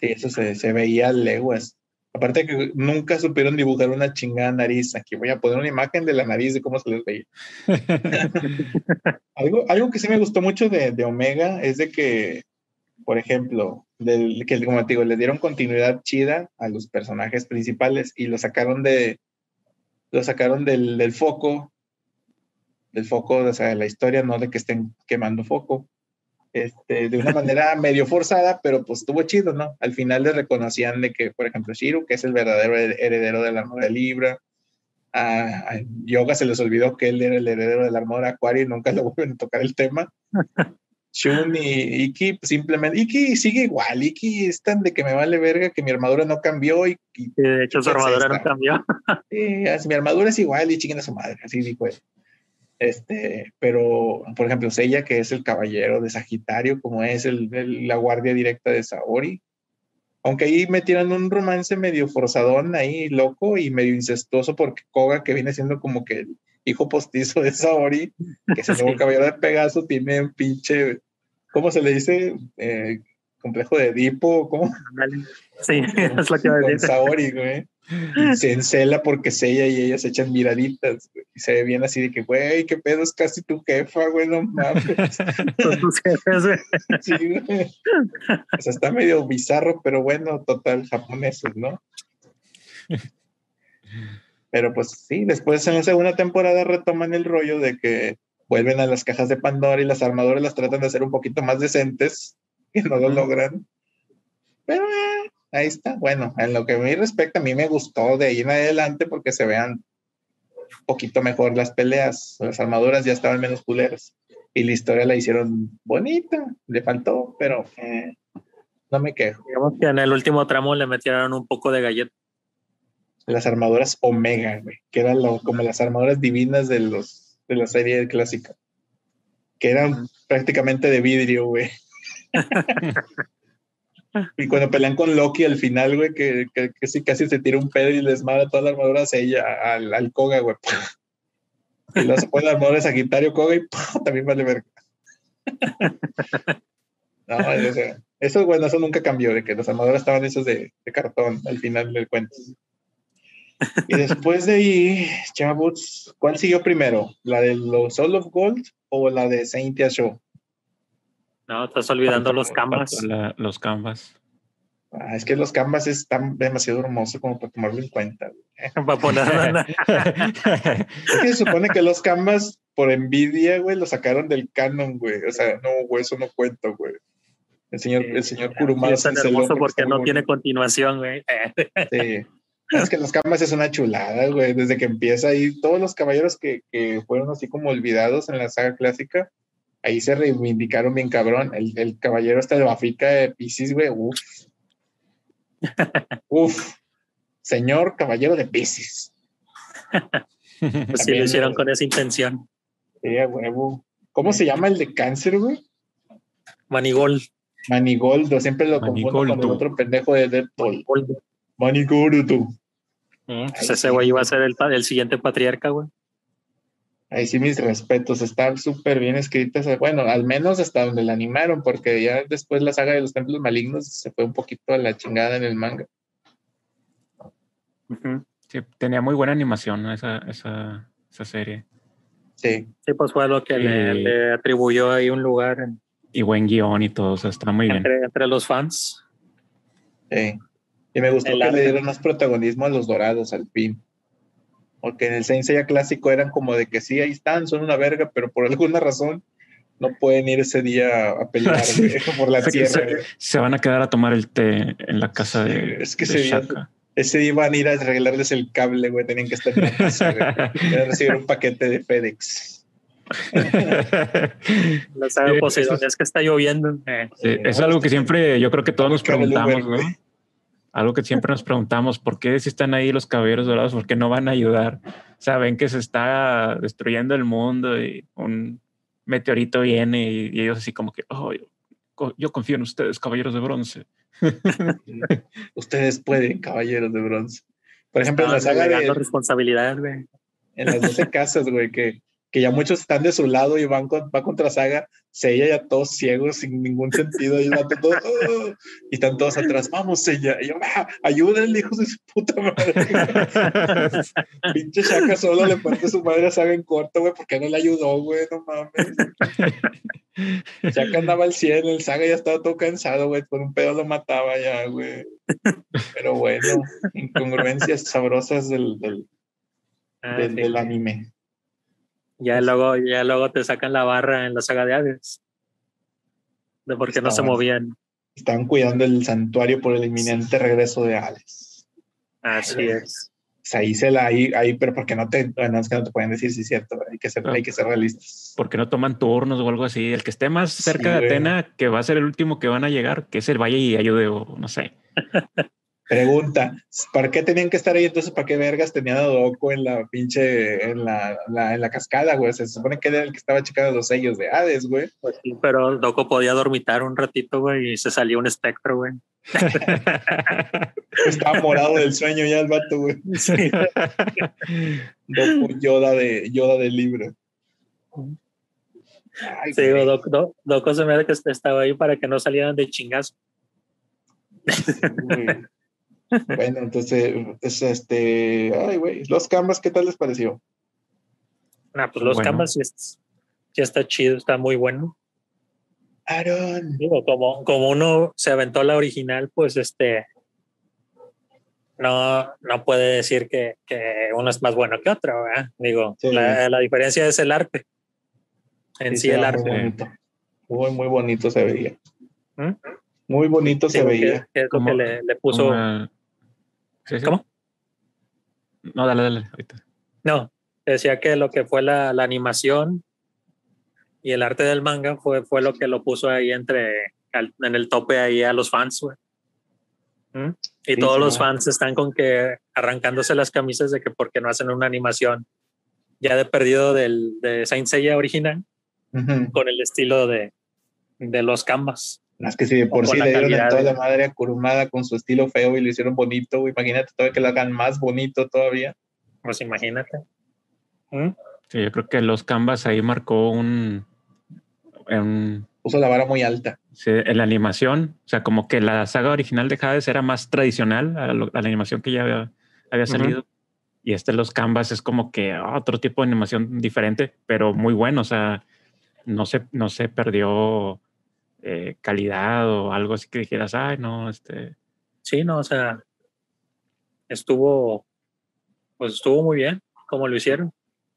Sí, eso se, se veía leguas. Aparte que nunca supieron dibujar una chingada nariz. Aquí voy a poner una imagen de la nariz de cómo se les veía. Algo, algo que sí me gustó mucho de, de Omega es de que, por ejemplo, del, que como te digo, le dieron continuidad chida a los personajes principales y lo sacaron de lo sacaron del, del foco, del foco, o sea, de la historia, no de que estén quemando foco. Este, de una manera medio forzada, pero pues estuvo chido, ¿no? Al final le reconocían de que, por ejemplo, Shiru, que es el verdadero heredero de la armadura Libra, a, a Yoga se les olvidó que él era el heredero de la armadura Acuario y nunca le vuelven a tocar el tema. Shun y Iki, pues, simplemente, Iki sigue igual, Iki es tan de que me vale verga que mi armadura no cambió y, y Sí, de hecho, su Entonces, armadura no cambió. Sí, as- mi armadura es igual y chinguen a su madre, así dijo él. Este, pero, por ejemplo, Seiya, que es el caballero de Sagitario, como es el, el- la guardia directa de Saori. Aunque ahí metieron un romance medio forzadón ahí, loco y medio incestuoso, porque Koga, que viene siendo como que el hijo postizo de Saori, que es el nuevo caballero de Pegaso, tiene un pinche, ¿cómo se le dice? Eh, complejo de Edipo, ¿cómo? Sí, es lo que iba a con decir. Saori, güey. Y se encela porque Seiya y ella se echan miraditas, güey. Y se ve bien así de que, güey, qué pedo, es casi tu jefa, güey, no mames. Sus jefes, güey. Sí, güey. O sea, está medio bizarro, pero bueno, total, japoneses, ¿no? Pero pues sí, después en la segunda temporada retoman el rollo de que vuelven a las cajas de Pandora y las armaduras las tratan de hacer un poquito más decentes, que no lo logran. Pero eh, ahí está. Bueno, en lo que a mí respecta, a mí me gustó de ahí en adelante porque se vean un poquito mejor las peleas. Las armaduras ya estaban menos culeras. Y la historia la hicieron bonita, le faltó, pero eh, no me quejo. Digamos que en el último tramo le metieron un poco de galleta. Las armaduras Omega, güey, que eran lo- como las armaduras divinas de los de la serie clásica, que eran prácticamente de vidrio, güey. Y cuando pelean con Loki al final, güey, que, que, que sí casi se tira un pedo y les manda toda la armadura hacia ella, al, al Koga, güey. Y luego se pone la armadura de Sagitario Koga y también vale verga. No, o sea, eso, bueno, eso nunca cambió, de que las armaduras estaban hechas de, de cartón al final del cuento. Y después de ahí, chavos, ¿cuál siguió primero? ¿La de los Soul of Gold o la de Saintia Show? No, estás olvidando los canvas. La- los canvas. Ah, es que los canvas están demasiado hermosos como para tomarlo en cuenta. Para poner Es que se supone que los canvas, por envidia, güey, lo sacaron del canon, güey. O sea, no, güey, eso no cuento, güey. El señor, el señor Kurumada es tan hermoso porque no tiene bonito. continuación, güey. Sí. Es que los Canvas es una chulada, güey. Desde que empieza ahí, todos los caballeros que, que fueron así como olvidados en la saga clásica, ahí se reivindicaron bien cabrón. El, el caballero este de Bafika de Pisces, güey, uf. uf. Señor caballero de Pisces. Pues sí, lo hicieron eh, con esa intención. Sí, a huevo. ¿Cómo se llama el de cáncer, güey? Manigol. Manigoldo, siempre lo confundo con el Manigoldo. otro pendejo de Deadpool. Manigoldo. Manigoldo. Mm, pues ese güey iba a ser el, el siguiente patriarca, güey. Ahí sí, mis respetos, está súper bien escrita. esa- Bueno, al menos hasta donde la animaron, porque ya después la saga de los templos malignos se fue un poquito a la chingada en el manga. Sí, tenía muy buena animación ¿no? esa, esa, esa serie. Sí, Sí, pues fue lo que le, Y- le atribuyó ahí un lugar en- Y buen guion y todo, o sea, está muy bien. entre, entre los fans. sí. Y me gustó El que arte. le dieron más protagonismo a los dorados al fin. Porque en el Saint Seiya clásico eran como de que sí, ahí están, son una verga, pero por alguna razón no pueden ir ese día a pelear Sí. güey, por la tierra. se- van a quedar a tomar el té en la casa Sí, de, es que de ese día-. Ese día iban a ir a arreglarles el cable, güey, tenían que estar en la casa, güey. Recibir un paquete de FedEx. Saga Sí, Poseidón, eso es- que está lloviendo. Eh, Sí, es algo que siempre, yo creo que todos nos preguntamos, ¿no? güey. Algo que siempre nos preguntamos, ¿por qué si están ahí los caballeros dorados? ¿Por qué no van a ayudar? Saben que se está destruyendo el mundo y un meteorito viene y, y ellos así como que, oh, yo, yo confío en ustedes, caballeros de bronce. Ustedes pueden, caballeros de bronce. Por ejemplo, en la saga de responsabilidad, güey. en las 12 casas, güey, que, que ya muchos están de su lado y van con, va contra Saga, Seiya ya todos ciegos, sin ningún sentido, y, el vato todo, "Oh", y están todos atrás, vamos Seiya, y yo, ah, ayúdenle, hijos de su puta madre. Pinche Shaka solo le parte su madre a Saga en corto, güey, porque no le ayudó, güey, no mames. Shaka andaba al 100, el Saga ya estaba todo cansado, güey, por un pedo lo mataba ya, güey. Pero bueno, incongruencias sabrosas del, del, Ah, del- sí. del anime. Ya luego, ya luego te sacan la barra en la saga de Hades. De por qué no se movían. Estaban cuidando el santuario por el inminente regreso de Alex. Así es. O sea, ahí se la, ahí, ahí, pero porque no te, bueno, es que no te pueden decir si es cierto, hay que ser, hay que ser realistas. ¿Por qué no toman turnos o algo así? El que esté más Sí, cerca de. Atena, que va a ser el último que van a llegar, que es el vaya y ayude o no sé. Pregunta, ¿para qué tenían que estar ahí entonces? ¿Para qué vergas tenían a Doko en la pinche, en la, la- en la cascada, güey? Se supone que era el que estaba checando los sellos de Hades, güey. Pues sí, pero Doco podía dormitar un ratito, güey, y se salió un espectro, güey. Estaba morado del sueño ya el vato, güey. Sí. Doko Yoda de, Yoda del libro. Ay, Sí, güey. Doc- Doc- Doco se me hace que estaba ahí para que no salieran de chingazo. Uy. Bueno, entonces, es este, ay, güey, los canvas, ¿qué tal les pareció? Ah, pues los Bueno. canvas sí está chido, está muy bueno. Aaron. Digo, como, como uno se aventó la original, pues este no, no puede decir que, que uno es más bueno que otro, ¿verdad? Digo, Sí. la, la diferencia es el arte. En sí, el arte. Muy bonito. Muy, muy bonito se veía. ¿Mm? Muy bonito se veía. que, que es lo Como- que le, le puso. Sí, sí. ¿Cómo? No, dale, dale. ahorita. No, decía que lo que fue la, la animación y el arte del manga fue, fue lo que lo puso ahí entre al- en el tope ahí a los fans, güey. ¿Mm? Y Sí, todos sí, los fans están con que arrancándose las camisas de que porque no hacen una animación ya de perdido del, de Saint Seiya original con el estilo de, de los canvas. Más que si de por sí la le dieron en calidad toda la madre a Kurumada con su estilo feo y lo hicieron bonito, güey. imagínate todavía que lo hagan más bonito todavía. Pues imagínate. ¿Mm? Sí, yo creo que los Canvas ahí marcó un, un- Puso la vara muy alta. sí, en la animación, o sea, como que la saga original de Hades era más tradicional a, lo- a la animación que ya había, salido. Y este Los Canvas es como que otro tipo de animación diferente, pero muy bueno, o sea, no se, no se perdió eh, calidad o algo así que dijeras, ay, no, este, Sí, no, o sea, estuvo, pues estuvo muy bien como lo hicieron.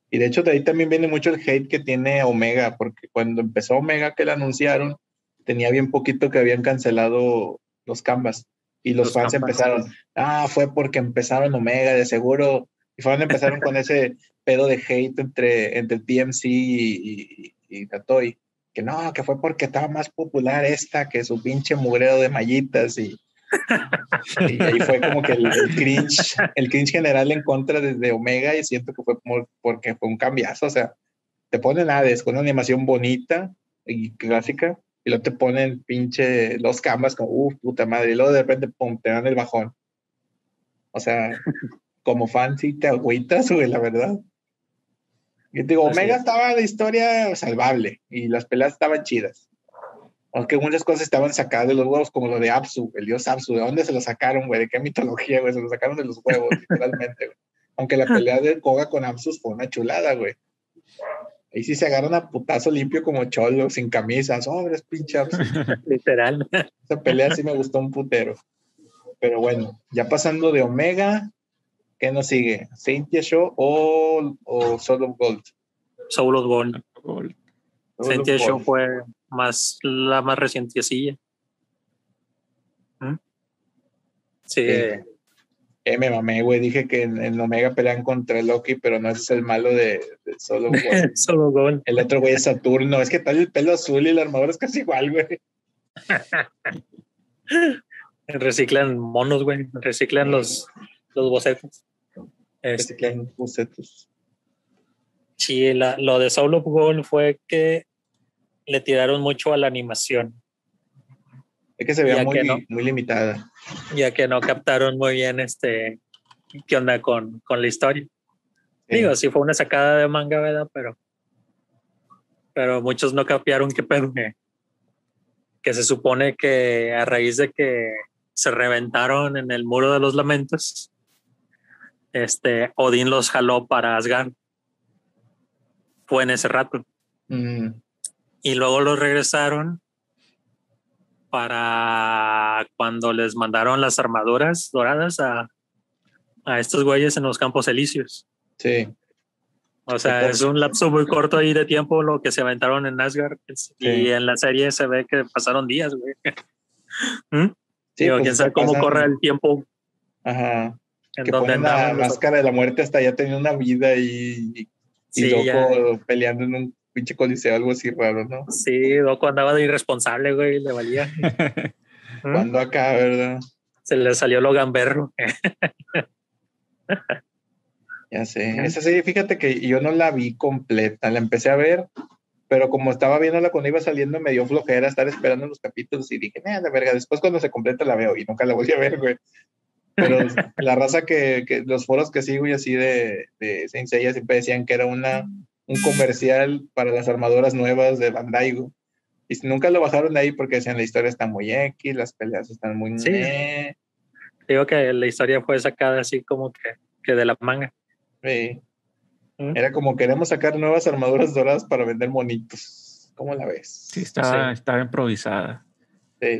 Y de hecho de ahí también viene mucho el hate que tiene Omega, porque cuando empezó Omega que la anunciaron, tenía bien poquito que habían cancelado los canvas. Y los, Los fans empezaron, ah, fue porque empezaron Omega, de seguro. Y fueron empezaron con ese pedo de hate entre, entre TMC y, y, y Tatoy. Que no, que fue porque estaba más popular esta que su pinche mugreo de mallitas y, y ahí fue como que el, el cringe, el cringe general en contra de, de Omega y siento que fue como porque fue un cambiazo, o sea, te ponen Hades con una animación bonita y clásica y luego te ponen pinche los canvas como, uff, puta madre, y luego de repente, pum, te dan el bajón. O sea, como fan sí te agüitas, güey, la verdad. Yo te digo, Así Omega es. estaba la historia salvable y las peleas estaban chidas. Aunque muchas cosas estaban sacadas de los huevos, como lo de Apsu, el dios Apsu. ¿De dónde se lo sacaron, güey? ¿De qué mitología, güey? Se lo sacaron de los huevos, literalmente. Aunque la pelea de Koga con Apsu fue una chulada, güey. Ahí sí se agarran a putazo limpio como cholo, sin camisa. Sobres, pinche Apsu. Literal. Esa pelea sí me gustó un putero. Pero bueno, ya pasando de Omega, ¿qué nos sigue? ¿Saintia Show o, o Soul of Gold? Soul of Gold. Of Show Gold. fue más la más recientecilla. ¿Mm? Sí, Sí. Eh, me mamé, güey. Dije que en, en Omega pelean contra Loki, pero no ese es el malo de, of Gold. Soul of Gold. El otro güey es Saturno. Es que tal el pelo azul y la armadura es casi igual, güey. Reciclan monos, güey. Reciclan los, los bocetos. Este, Este, que hay bocetos. sí, la- lo de Soul of Gold fue que le tiraron mucho a la animación, Es que se veía muy, no. muy limitada. ya que no captaron muy bien este qué onda con, con la historia. Sí. Digo, sí fue una sacada de manga, ¿verdad? Pero, pero muchos no capiaron qué pedo. Que, que se supone que a raíz de que se reventaron en el muro de los lamentos, este, Odín los jaló para Asgard. Fue en ese rato. Mm, Y luego los regresaron para cuando les mandaron las armaduras doradas a, a estos güeyes en los campos elíseos. sí. O sea, es un lapso muy corto ahí de tiempo lo que se aventaron en Asgard. Sí. Y en la serie se ve que pasaron días, güey. ¿Mm? Sí, Digo, pues, quién sabe cómo corre el tiempo Ajá. En que donde ponen la máscara de la muerte hasta ya tenía una vida y, y, y Sí, loco ya. peleando en un pinche coliseo, algo así raro, ¿no? Sí, Doco andaba de irresponsable, güey, le valía. Cuando acá, ¿verdad? Se le salió lo gamberro. Ya sé. Esa serie, fíjate que yo no la vi completa, la empecé a ver, pero como estaba viéndola cuando iba saliendo, me dio flojera estar esperando los capítulos y dije, la verga, después cuando se completa la veo y nunca la volví a ver, güey. Pero la raza que, que los foros que sigo y así de, de Saint Seiya siempre decían que era una, un comercial para las armaduras nuevas de Bandai, güey. Y nunca lo bajaron de ahí porque decían la historia está muy X, las peleas están muy... Sí. meh". Digo que la historia fue sacada así como que, que de la manga. Sí. ¿Mm? Era como queremos sacar nuevas armaduras doradas para vender monitos. ¿Cómo la ves? Sí, estaba, Sí. estaba improvisada. Sí.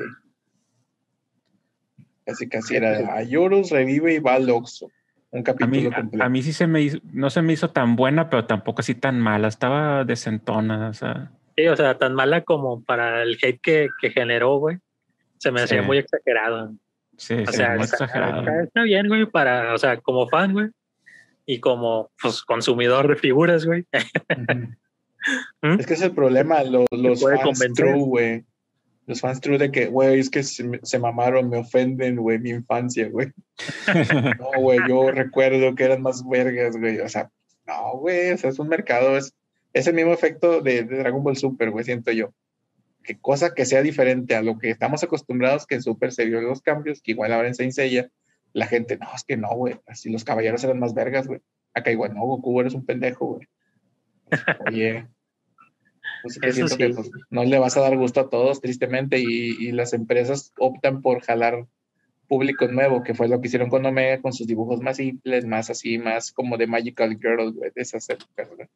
Casi casi era Ayurus revive y va al Oxxo. Un A capítulo mí, a, completo. a mí sí se me hizo, no se me hizo tan buena, pero tampoco así tan mala. Estaba decentona, o sea. Sí, o sea, tan mala como para el hate que, que generó, güey. Se me hacía muy exagerado. Sí, O sí, sea, muy está, exagerado. está- está bien, güey, para, o sea, como fan, güey. Y como pues, consumidor de figuras, güey. ¿Mm? Es que es el problema, lo- los puede fans convencer. true, güey. Los fans true de que, güey, es que se, se mamaron, me ofenden, güey, mi infancia, güey. No, güey, yo recuerdo que eran más vergas, güey. O sea, no, güey, o sea, es un mercado, es, es el mismo efecto de, de Dragon Ball Super, güey, siento yo. Que cosa que sea diferente a lo que estamos acostumbrados, que en Super se vio los cambios, que igual ahora en Saint Seiya, la gente, no, es que no, güey, así los caballeros eran más vergas, güey. Acá igual, no, Goku, eres un pendejo, güey. Oye. Pues es que Eso siento que sí. pues, no le vas a dar gusto a todos, tristemente, y, y las empresas optan por jalar público nuevo, que fue lo que hicieron con Omega, con sus dibujos más simples, más así, más como de Magical Girl, güey, de esas épocas, güey.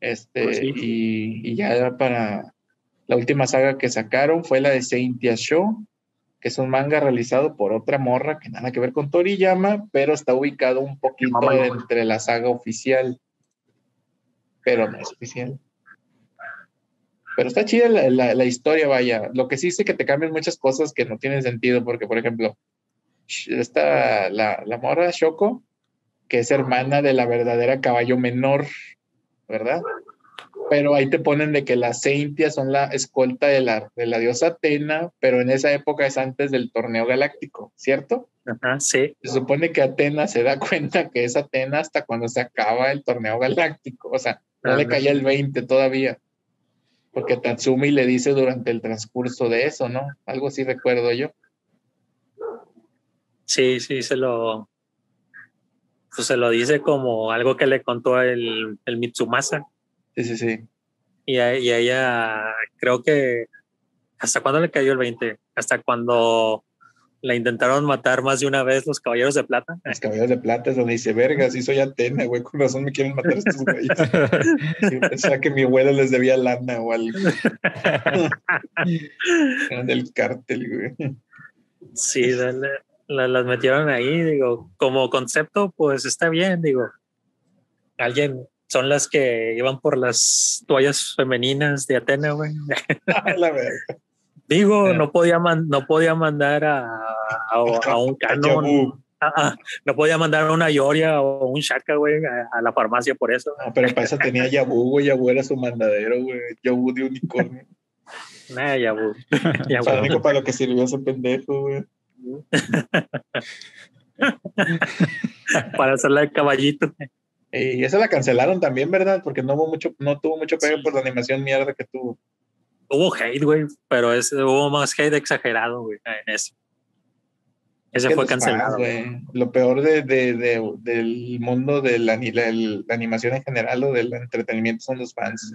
Este, Pues sí. y, y ya para la última saga que sacaron fue la de Saintia Show, que es un manga realizado por otra morra que nada que ver con Toriyama, pero está ubicado un poquito entre la saga oficial, pero no es oficial. Pero está chida la, la, la historia, vaya. Lo que sí sé que te cambian muchas cosas que no tienen sentido, porque, por ejemplo, esta, la, la morra Shoko, que es hermana de la verdadera caballo menor, ¿verdad? Pero ahí te ponen de que las Ceintias son la escolta de la, de la diosa Atena, pero en esa época es antes del torneo galáctico, ¿cierto? Ajá, sí. Se supone que Atena se da cuenta que es Atena hasta cuando se acaba el torneo galáctico, o sea, no le caía el 20 todavía, porque Tatsumi le dice durante el transcurso de eso, ¿no? Algo así recuerdo yo. Sí, sí, se lo, pues se lo dice como algo que le contó el, el Mitsumasa. Sí, sí, sí. Y a, y a ella creo que hasta cuándo le cayó el 20? Hasta cuando la intentaron matar más de una vez los caballeros de plata. Los caballeros de plata es donde dice, verga, sí soy Atena, güey, con razón me quieren matar estos güeyes. Sí, pensaba que mi abuelo les debía lana o algo. Eran del cártel, güey. Sí, dale, la- las metieron ahí, digo, como concepto, pues está bien, digo. Alguien, son las que iban por las toallas femeninas de Atena, güey. A la verga. Digo, no podía, man- no podía mandar a, a, a un canon, Yabu. ah, ah, no podía mandar a una Yoria o un Shaka, güey, a, la farmacia por eso. No, pero para eso tenía Yabu, güey. Yabu era su mandadero, güey. Yabu de unicornio. Nah, ya, güey. Ya, Para único para lo que sirvió ese pendejo, güey. Para hacerla de caballito. Y esa la cancelaron también, ¿verdad? Porque no hubo mucho, no tuvo mucho pegue por la animación mierda que tuvo. Hubo hate, güey, pero es, hubo más hate exagerado, güey, en eso. Ese fue fans, cancelado. güey. Lo peor de, de- de- del mundo de la, la- la animación en general o del entretenimiento son los fans.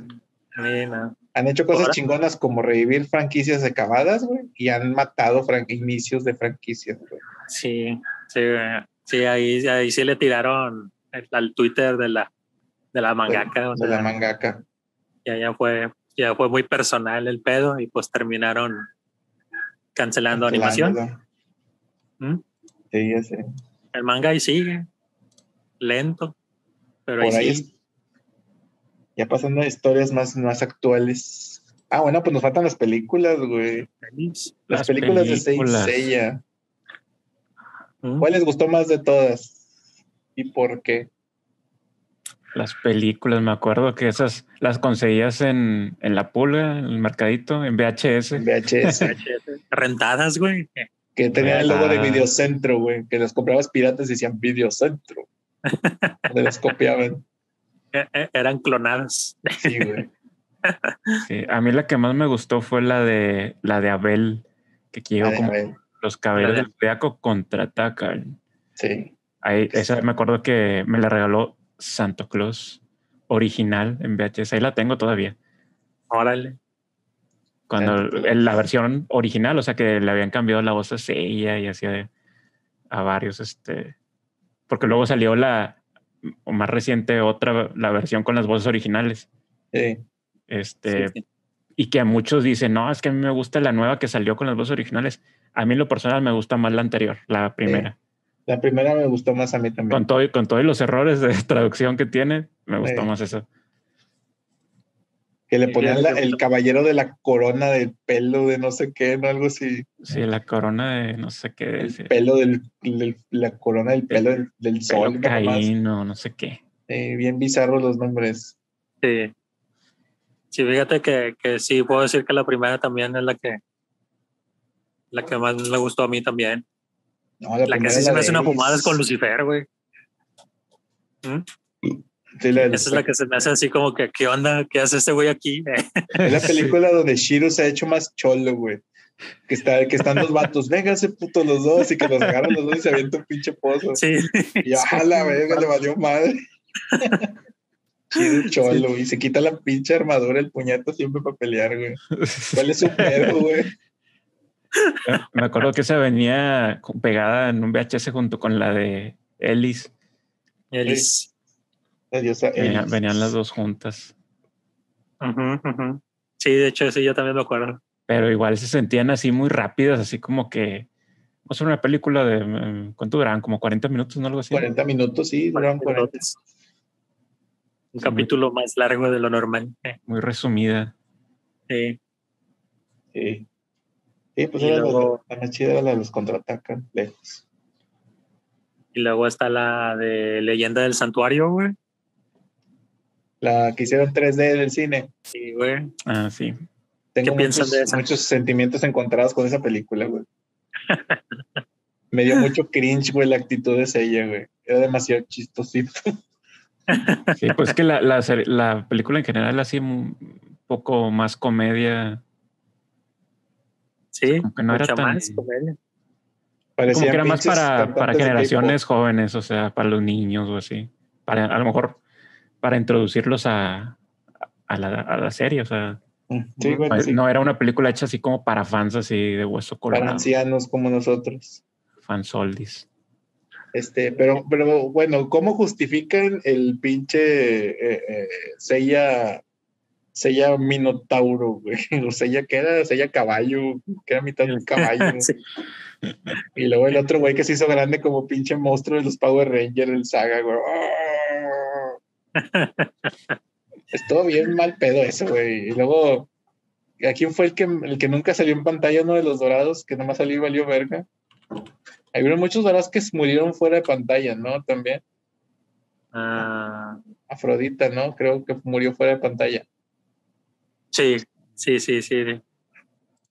Han hecho cosas Ahora- chingonas como revivir franquicias acabadas, güey, y han matado inicios de franquicias, güey. Sí, sí, güey. sí, ahí, ahí sí le tiraron al Twitter de la, de la mangaka. o De la mangaka. ya, ya fue, ya fue muy personal el pedo y pues terminaron cancelando animación. ¿Mm? Sí, ya sé. El manga ahí sigue, lento, pero Por ahí, ahí sigue. Ya pasando a historias más, más actuales. Ah, bueno, pues nos faltan las películas, güey. Las, Las películas, de. Seiya. ¿Mm? ¿Cuál les gustó más de todas? ¿Y por qué? Las películas, me acuerdo que esas las conseguías en, en la pulga, en el mercadito, en VHS. En VHS. Rentadas, güey. que tenía el logo de. Videocentro, güey. Que las comprabas piratas y decían Videocentro. Donde las copiaban. E- e- Eran clonadas. Sí, güey. Sí, a mí la que más me gustó fue la de la de Abel, que llegó como los caballeros La de- del Zodiaco contraatacan. Sí. Ahí, esa me acuerdo que me la regaló Santo Claus original en VHS. Ahí la tengo todavía. Órale. Cuando Claus. la versión original, o sea que le habían cambiado la voz a Seiya y así a, varios, este, porque luego salió la o más reciente otra, la versión con las voces originales. Sí. Este, Sí, sí. y que a muchos dicen, no, es que a mí me gusta la nueva que salió con las voces originales. A mí en lo personal me gusta más la anterior, la primera. La primera me gustó más a mí también. Con, todo, y- con todos los errores de traducción que tiene, me gustó Sí. más eso. Que le ponían la- el caballero de la corona del pelo de no sé qué, ¿no? Algo así. Sí, la corona de no sé qué. El sí, pelo del, del- la corona del pelo del, del pelo sol. caíno, no sé qué. Eh, bien bizarros los nombres. Sí. Sí, fíjate que, que sí, puedo decir que la primera también es la que la que más me gustó a mí también. No, La que sí se me hace una fumada es con. Lucifer, güey. ¿Mm? Sí, la, Esa es la que se me hace así como que, ¿qué onda? ¿Qué hace este güey aquí? Es la película donde Shiro se ha hecho más cholo, güey. Que, está, que están los vatos, vénganse puto los dos, y que los agarran los dos y se avienta un pinche pozo. Sí. Y a la verga, le valió madre. Shiro cholo, y se quita la pinche armadura, el puñeto siempre para pelear, güey. ¿Cuál es su pedo, güey? Me acuerdo que esa venía pegada en un VHS junto con la de Ellis. Venía- Ellis. venían las dos juntas. Sí, de hecho, sí, yo también me acuerdo. Pero igual se sentían así muy rápidas, así como que. Vamos a hacer una película de. mm, ¿Cuánto duraban? Como 40 minutos, ¿no? Algo así. 40 minutos, sí, duran 40. Un capítulo más largo de lo normal. Eh, Muy resumida. Sí. Sí. Sí, pues Y era luego- la, más chida era la de los contraatacan lejos. Y luego está la de Leyenda del Santuario, güey. La que hicieron 3D del cine. Sí, güey. Ah, sí. Tengo ¿Qué piensan muchos, de esa? muchos sentimientos encontrados con esa película, güey. Me dio mucho cringe, güey, la actitud de ella, güey. Era demasiado chistosito. Sí, pues es que la, la, la película en general así un poco más comedia. Sí, Como que no era tan- más. Como que era más para, para generaciones jóvenes, o sea, para los niños o así. Para, a lo mejor para introducirlos a, a, la, a la serie, o sea. Sí, bueno, no, sí. no era una película hecha así como para fans así de hueso para colorado, ancianos como nosotros. fans oldies. Este, pero, pero bueno, ¿cómo justifican el pinche eh, eh, Seiya, Seiya Minotauro, güey? O Seiya, ¿qué era? Seiya Caballo, que era mitad de un caballo. Sí. Y luego el otro güey que se hizo grande como pinche monstruo de los Power Rangers, el Saga, güey. Estuvo bien mal pedo eso, güey. Y luego, ¿a quién fue el que, el que nunca salió en pantalla, uno de los dorados, que nomás salió y valió verga? Hay muchos dorados que murieron fuera de pantalla, ¿no? También. Ah, Afrodita, ¿no? Creo que murió fuera de pantalla. Sí, sí, sí, sí.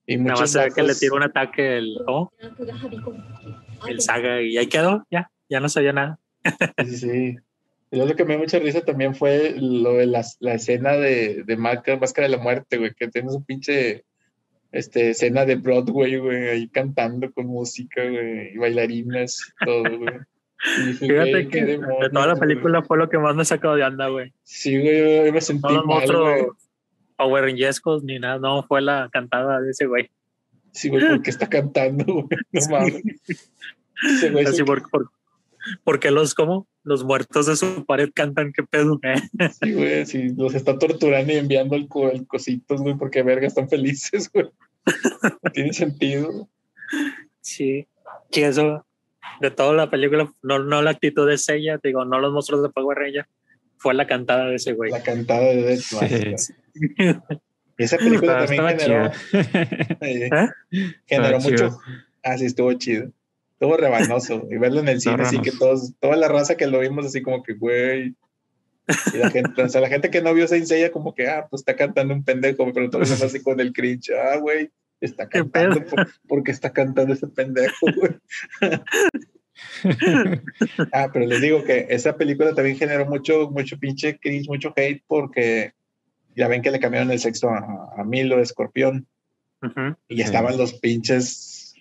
Y Nada más que le tiró un ataque el, el saga y ahí quedó, ya, ya no sabía nada. Sí, sí. Y luego lo que me dio mucha risa también fue lo de las- la, escena de, de Máscara, Máscara de la Muerte, güey, que tiene su pinche este, escena de Broadway, güey, ahí cantando con música, güey, y bailarinas, todo, güey. Dije, Fíjate güey, que de toda la güey. película fue lo que más me sacó de onda, güey. Sí, güey, yo me sentí mal, güey. monstruos Rangerscos ni nada, no, fue la cantada de ese güey. Sí, güey, porque está cantando, güey, no mames. Ese güey Así por, por- porque los, ¿cómo? Los muertos de su pared cantan, qué pedo. eh? Sí, güey, sí, los está torturando y enviando el, el cositos, güey, porque verga están felices, güey. No tiene sentido. Sí, sí, eso, de toda la película, no, no la actitud de ella, digo, no los monstruos de Power Ranger, fue la cantada de ese güey. La cantada de Death Sí. Y esa película Estaba, también generó, eh, generó mucho. chido. Ah, sí, estuvo chido. Estuvo rebanoso. Y verlo en el cine, así que todos, toda la raza que lo vimos, así como que, güey. Y la gente, o sea, la gente que no vio Saint Seiya, como que, ah, pues está cantando un pendejo, pero todos demás así con el cringe. Ah, güey, está ¿Qué cantando. por- porque está cantando ese pendejo, güey? Ah, pero les digo que esa película también generó mucho, mucho pinche cringe, mucho hate, porque ya ven que le cambiaron el sexo a, a Milo de Escorpión y Sí. estaban los pinches,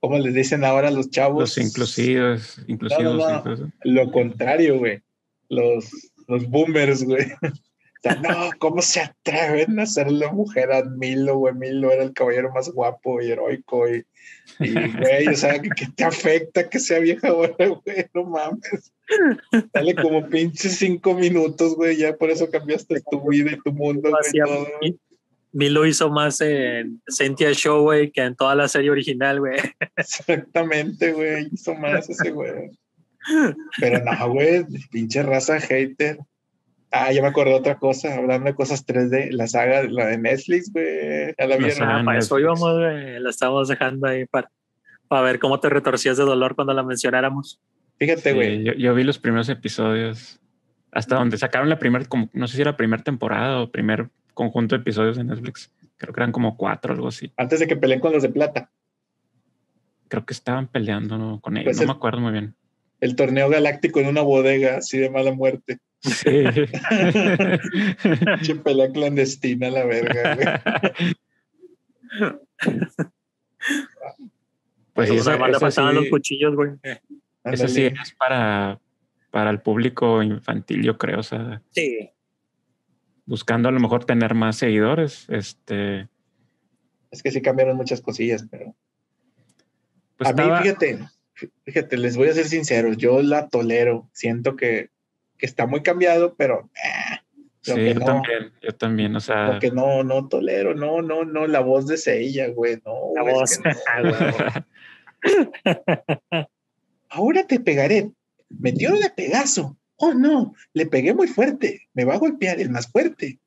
¿cómo les dicen ahora los chavos? Los inclusivos, inclusivos. No, no, no. Lo contrario, güey. Los, los boomers, güey. Sea, no, ¿cómo se atreven a hacerle mujer a Milo, güey? Milo era el caballero más guapo y heroico y, y güey, o sea, ¿qué, te afecta que sea vieja ahora, güey? No mames. Dale como pinches cinco minutos, güey, ya por eso cambiaste tu vida y tu mundo, güey. Milo hizo más en Cynthia Show, güey, que en toda la serie original, güey. Exactamente, güey, hizo más ese güey. Pero no, güey, pinche raza hater. Ah, ya me acordé de otra cosa, hablando de cosas 3D, la saga, la de Netflix, güey, ya la La vieron. Ah, para eso íbamos, güey. La estábamos dejando ahí para, para ver cómo te retorcías de dolor cuando la mencionáramos. Fíjate, Sí, güey, yo, yo vi los primeros episodios. Hasta donde sacaron la primera, como, no sé si era primera temporada o primer conjunto de episodios de Netflix. Creo que eran como cuatro, algo así. antes de que peleen con los de plata, Creo que estaban peleando ¿no? con ellos. Pues no el- me acuerdo muy bien. el torneo galáctico en una bodega, así de mala muerte. Sí. Pinche pelea clandestina, la verga, güey. pues sí, más le faltaban sí, los cuchillos, güey. esa sí Ándale. es para, para el público infantil, yo creo. O sea, Sí. buscando a lo mejor tener más seguidores. Este, Es que sí cambiaron muchas cosillas, pero. pues a mí, fíjate, fíjate, les voy a ser sinceros, yo la tolero. Siento que, que está muy cambiado, pero eh, sí, que yo no. también, yo también. O sea, Porque no, no tolero, no, no, no, la voz de Seiya, güey, no. La güey, voz. es que no. Ahora te pegaré. Me dio de pegazo. Oh, no, le pegué muy fuerte. Me va a golpear el más fuerte.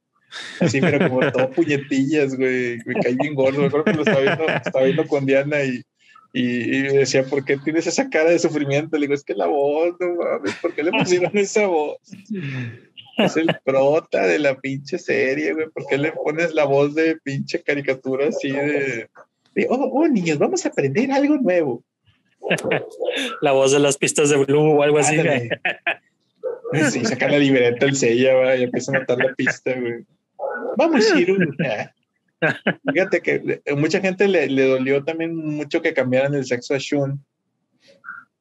Así, pero como todo puñetillas, güey. Me caí bien gordo. Me acuerdo que lo estaba viendo, estaba viendo con Diana y, y, y me decía, ¿por qué tienes esa cara de sufrimiento? Le digo, es que la voz, no mames, ¿por qué le pusieron esa voz? Es el prota de la pinche serie, güey. ¿Por qué le pones la voz de pinche caricatura así de, de, oh, oh, niños, vamos a aprender algo nuevo? La voz de las pistas de Blue o algo así. Ándale. Sí, saca la libreta, el sella, güey, y empieza a notar la pista, güey. Vamos, Shiru. Ah. Fíjate que eh, mucha gente le, dolió también mucho que cambiaran el sexo a Shun.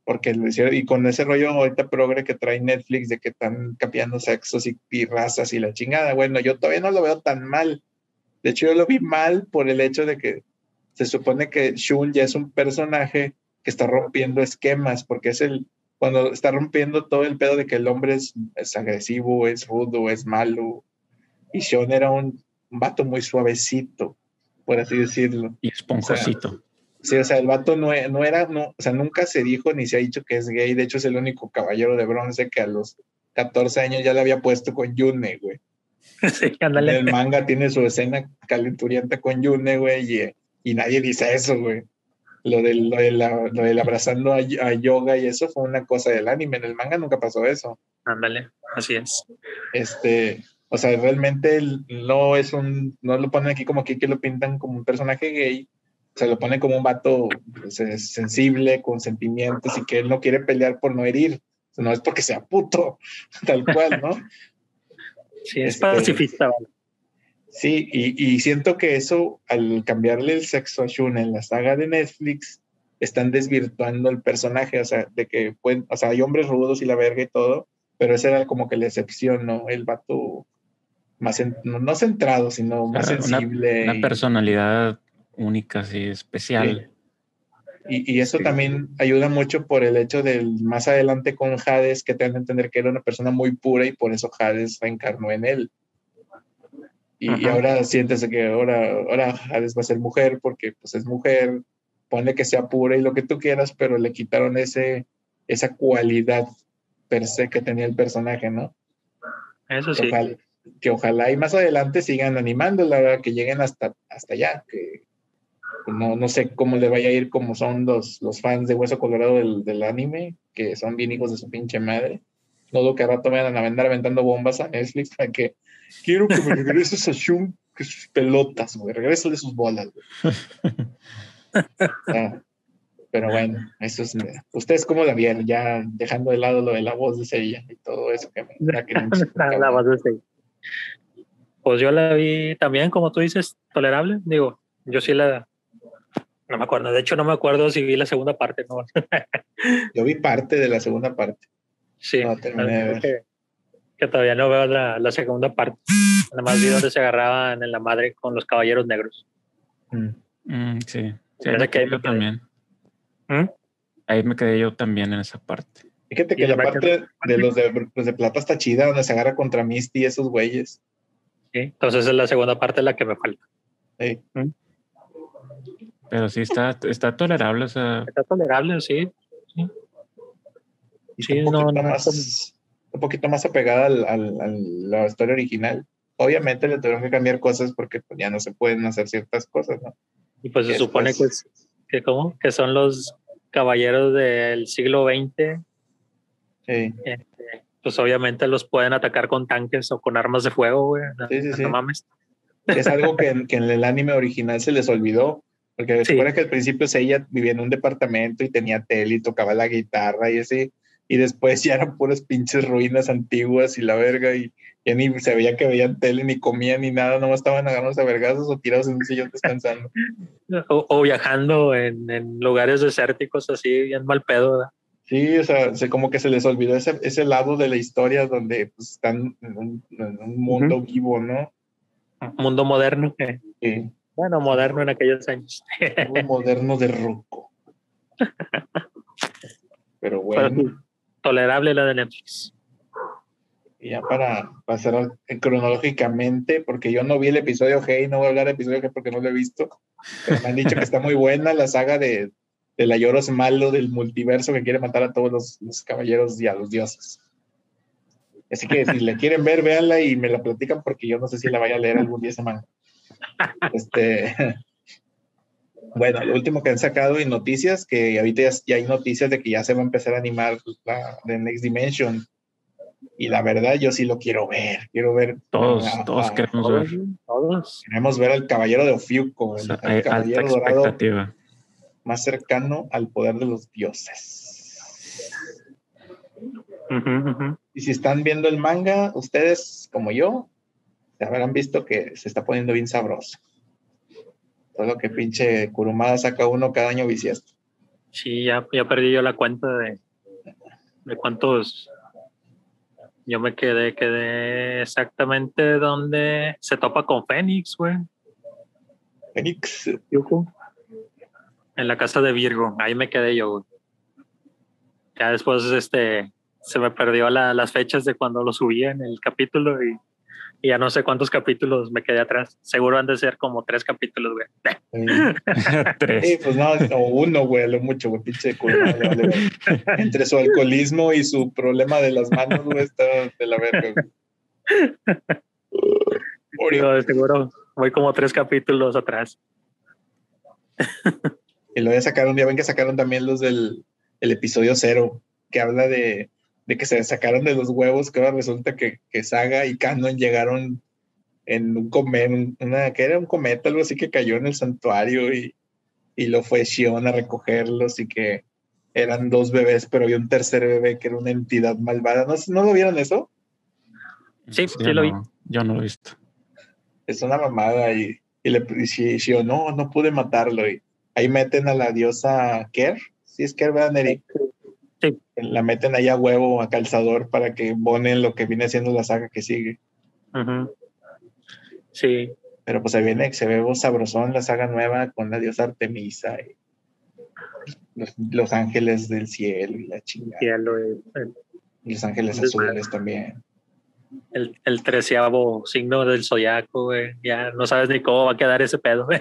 Porque lo hicieron, y con ese rollo ahorita progre que trae Netflix de que están cambiando sexos y, razas y la chingada. Bueno, yo todavía no lo veo tan mal. De hecho, yo lo vi mal por el hecho de que se supone que Shun ya es un personaje que está rompiendo esquemas, porque es el, cuando está rompiendo todo el pedo de que el hombre es, es agresivo, es rudo, es malo. Y Sean era un, un vato muy suavecito, por así decirlo. Y esponjosito. Sí, o sea, el vato no, no era, no, o sea, nunca se dijo ni se ha dicho que es gay. De hecho, es el único caballero de bronce que a los 14 años ya le había puesto con Yune, güey. Sí, En ándale. el manga tiene su escena calenturienta con Yune, güey, y, y nadie dice eso, güey. Lo del, lo del, lo del abrazando a, a Yoga y eso fue una cosa del anime. En el manga nunca pasó eso. Ándale, así es. Este, o sea, realmente no es un, no lo ponen aquí como aquí que lo pintan como un personaje gay, se lo pone como un vato pues, sensible, con sentimientos y que él no quiere pelear por no herir, no es porque sea puto, tal cual, ¿no? Sí, es Este- pacifista, vale. Sí, y, y siento que eso, al cambiarle el sexo a Shun en la saga de Netflix, están desvirtuando el personaje, o sea, de que pueden, o sea, hay hombres rudos y la verga y todo, pero esa era como que la excepción, ¿no? El vato más, en- no, centrado, sino más sensible. Una y- personalidad única, así, especial. Y, y eso Sí. también ayuda mucho por el hecho del más adelante con Hades, que te dan a entender que era una persona muy pura y por eso Hades reencarnó en él. Y, y ahora siéntese que ahora, ahora Hades va a ser mujer porque pues es mujer, pone que sea pura y lo que tú quieras, pero le quitaron ese, esa cualidad per se que tenía el personaje, ¿no? Eso sí. Ojalá, que ojalá y más adelante sigan animándola, ¿verdad? que lleguen hasta, hasta allá, que no, no sé cómo le vaya a ir como son los, los fans de Hueso Colorado del, del anime, que son bien hijos de su pinche madre. No lo que a rato vayan a andar aventando bombas a Netflix para que quiero que me regreses a Shun que sus pelotas, güey, regrésale sus bolas, güey. Ah, pero bueno, eso es. ¿Ustedes cómo la vieron? Ya dejando de lado lo de la voz de Seiya y todo eso que me. la que La, base sí. Pues yo la vi también, como tú dices, tolerable. Digo, yo sí la. No me acuerdo. De hecho, no me acuerdo si vi la segunda parte. No. Yo vi parte de la segunda parte. Sí. No, terminé de ver. que, que todavía no veo la, la segunda parte. Nada más vi donde se agarraban en la madre con los caballeros negros. Mm. Mm, sí, sí ahí me que ahí quedé yo también. ¿Mm? Ahí me quedé yo también en esa parte. Fíjate Y que la la parte de los de, los de plata está chida, donde se agarra contra Misty y esos güeyes. Sí. Entonces es la segunda parte la que me falta. Ey, Pero sí está, está tolerable, o sea, Está tolerable, sí. y Sí, está un no, poquito no, más, un poquito más apegada al, al- a la historia original. Obviamente le tuvieron que cambiar cosas porque pues, ya no se pueden hacer ciertas cosas, ¿no? Y pues se supone que, que, ¿cómo? que son los caballeros del siglo XX. Sí, este, pues obviamente los pueden atacar con tanques o con armas de fuego, güey. No, Sí, sí, no sí. mames. es algo que, en- que en el anime original se les olvidó. Porque se Sí. supone que al principio ella vivía en un departamento y tenía tele y tocaba la guitarra y así. Y después ya eran puras pinches ruinas antiguas y la verga. Y ya ni se veía que veían tele, ni comían, ni nada. Nomás estaban agarrándose a vergazos o tirados en un sillón descansando. O, o viajando en, en lugares desérticos así, bien mal pedo. ¿verdad? Sí, o sea, se, como que se les olvidó ese, ese lado de la historia donde pues, están en un, en un mundo vivo, ¿no? Mundo moderno. Sí, bueno, moderno en aquellos años. muy moderno de ruco. Pero Pero bueno. sí, tolerable la de Netflix. Y ya para pasar eh, cronológicamente, porque yo no vi el episodio G y no voy a hablar del episodio G porque no lo he visto. Pero me han dicho que está muy buena la saga de, de la Lloros malo del multiverso que quiere matar a todos los, los caballeros y a los dioses. Así que si le quieren ver, véanla y me la platican porque yo no sé si la vaya a leer algún día semana. Este, bueno, lo último que han sacado en noticias, que ahorita ya, hay noticias de que ya se va a empezar a animar la de Next Dimension. Y la verdad, yo sí lo quiero ver. Quiero ver. Todos, todos queremos ver. Todos. Queremos ver al caballero de Ofiuco, O sea, el caballero dorado expectativa. Más cercano al poder de los dioses. Y si están viendo el manga, ustedes, como yo, se habrán visto que se está poniendo bien sabroso. Solo que pinche Kurumada saca uno cada año bisiesto. Sí, ya, ya perdí yo la cuenta de, de cuántos. Yo me quedé, quedé exactamente donde se topa con Fénix, güey. Fénix. En la casa de Virgo. Ahí me quedé yo, güey. Ya después, este, se me perdió la- las fechas de cuando lo subí en el capítulo y, y ya no sé cuántos capítulos me quedé atrás. Seguro han de ser como tres capítulos, güey. Eh, Tres. Sí, pues no, o uno, güey, lo mucho, güey, pinche ver. Entre su alcoholismo y su problema de las manos, güey, está de la verga. güey. De seguro voy como tres capítulos atrás. Y lo voy a sacar un día, ven que sacaron también los del el episodio cero, que habla de, de que se sacaron de los huevos, que ahora resulta que, que Saga y Canon llegaron en un cometa, una, que era un cometa, algo así que cayó en el santuario y, y lo fue Shion a recogerlos y que eran dos bebés, pero había un tercer bebé que era una entidad malvada. ¿No, ¿no lo vieron eso? Sí, sí yo lo vi. no- Yo no lo he visto. es una mamada y, y le y Shi- Shion, no, no pude matarlo. Y ahí meten a la diosa Ker, si es Ker, ¿verdad, Neri? Sí. La meten ahí a huevo, a calzador, para que bonen lo que viene siendo la saga que sigue. Sí, Pero pues ahí viene, se ve sabrosón la saga nueva con la diosa Artemisa y los, los ángeles del cielo y la chingada. cielo, el, el- Y los ángeles azules también. el, el treceavo signo del zodiaco, güey. Ya no sabes ni cómo va a quedar ese pedo, güey.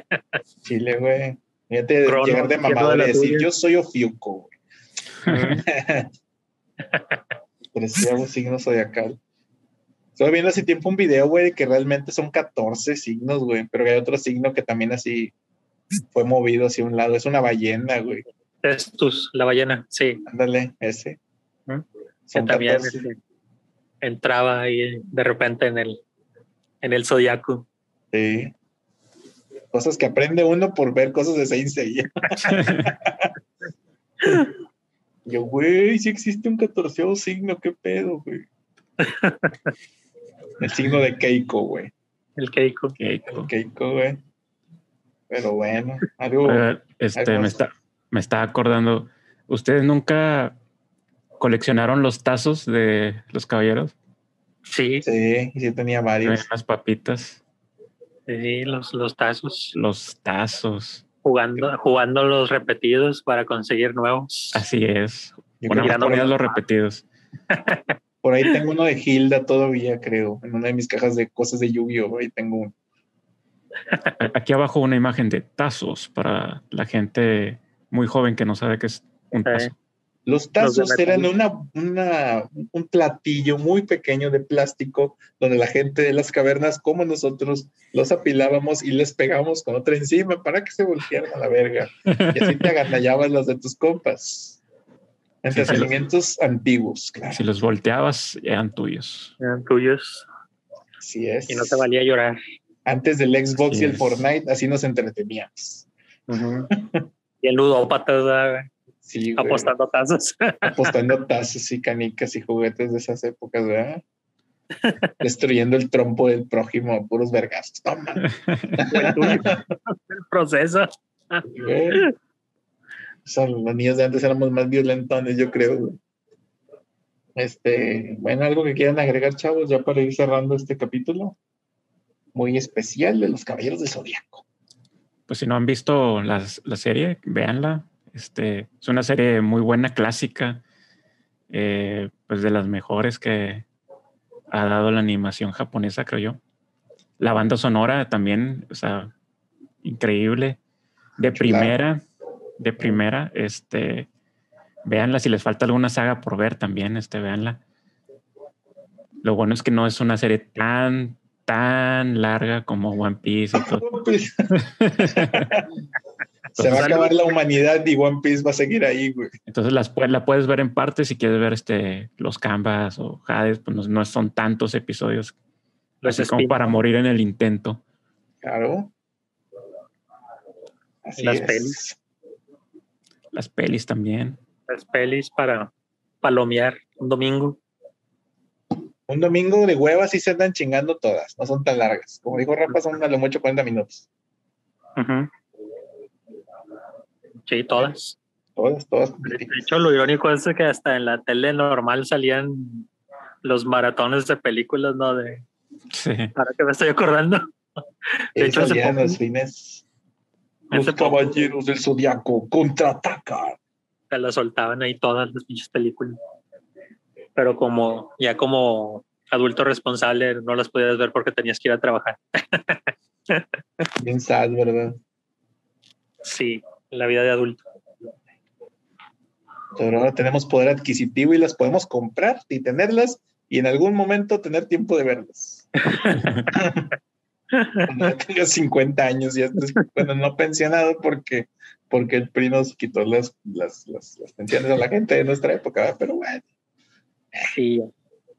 Chile, güey. Fíjate, Crono, llegar de mamador de y decir, yo soy Ofiuco, güey. Treceavo signo zodiacal. Estuve viendo hace tiempo un video, güey, que realmente son 14 signos, güey, pero hay otro signo que también así fue movido hacia un lado. Es una ballena, güey. Testus, la ballena, sí. Ándale, ese. ¿Mm? Que también 14. este, entraba ahí de repente en el, en el zodiaco. Sí. Cosas que aprende uno por ver cosas de Saint Seiya. Yo, güey, sí existe un catorceavo signo, qué pedo, güey. El signo de Keiko, güey. El Keiko. Keiko. Keiko, güey. Pero bueno, algo. Este, algo me está, me está acordando. ¿Ustedes nunca coleccionaron los tazos de los caballeros? Sí, Sí, sí tenía varios. Las papitas, sí, los, los tazos. los tazos. Jugando, jugando los repetidos para conseguir nuevos. Así es. Yo Bueno, no ponías los repetidos. por ahí tengo uno de Hilda todavía, creo. En una de mis cajas de cosas de Yu-Gi-Oh! Ahí tengo uno. Aquí abajo una imagen de tazos para la gente muy joven que no sabe qué es un tazo. Los tazos eran una, una- un platillo muy pequeño de plástico donde la gente de las cavernas, como nosotros, los apilábamos y les pegábamos con otra encima para que se voltearan a la verga. Y así te agandallabas las de tus compas. Entretenimientos antiguos, claro. Si los volteabas, eran tuyos. eran tuyos Así es. y no te valía llorar. Antes del Xbox Así y el es. Fortnite, así nos entreteníamos. Y el ludópatas, ¿verdad, güey? Sí, güey. apostando tazos. apostando tazos y canicas y juguetes de esas épocas, ¿verdad? Destruyendo el trompo del prójimo a puros vergazos. Toma. el proceso. güey. O sea, los niños de antes éramos más violentones, yo creo. güey. Este, bueno, algo que quieran agregar, chavos, ya para ir cerrando este capítulo muy especial de los Caballeros del Zodiaco. Pues si no han visto las- la serie, véanla. Este, es una serie muy buena, clásica, eh, pues de las mejores que ha dado la animación japonesa, creo yo. La banda sonora también, o sea, increíble. De Chulada. primera, de primera, este, véanla. Si les falta alguna saga por ver también, este, véanla. Lo bueno es que no es una serie tan, tan larga como One Piece y todo. Se va a acabar la humanidad y One Piece va a seguir ahí, güey. Entonces las, la puedes ver en partes si quieres ver este, los Canvas o Hades, pues no, no son tantos episodios Los así como para morir en el intento. Claro. Así Las es. pelis. Las pelis también. las pelis para palomear un domingo. Un domingo de huevas sí se andan chingando todas, no son tan largas. Como dijo Rafa, son a lo mucho 40 minutos. Ujú. Sí, todas. Todas, todas. De hecho, lo irónico es que hasta en la tele normal salían los maratones de películas, ¿no? De, Sí. ahora que me estoy acordando. De hecho, salían poco- los fines. Los poco- caballeros del zodiaco contraatacan. Se las soltaban ahí todas las pinches películas. Pero como, ya como adulto responsable, no las podías ver porque tenías que ir a trabajar. Bien sad, ¿verdad? Sí, la vida de adulto. Pero ahora tenemos poder adquisitivo y las podemos comprar y tenerlas y en algún momento tener tiempo de verlas. Cuando ya tenga 50 años y estés, bueno, no pensionado porque, porque el PRI nos quitó las, las, las, las pensiones a la gente de nuestra época, ¿verdad? pero bueno, Sí,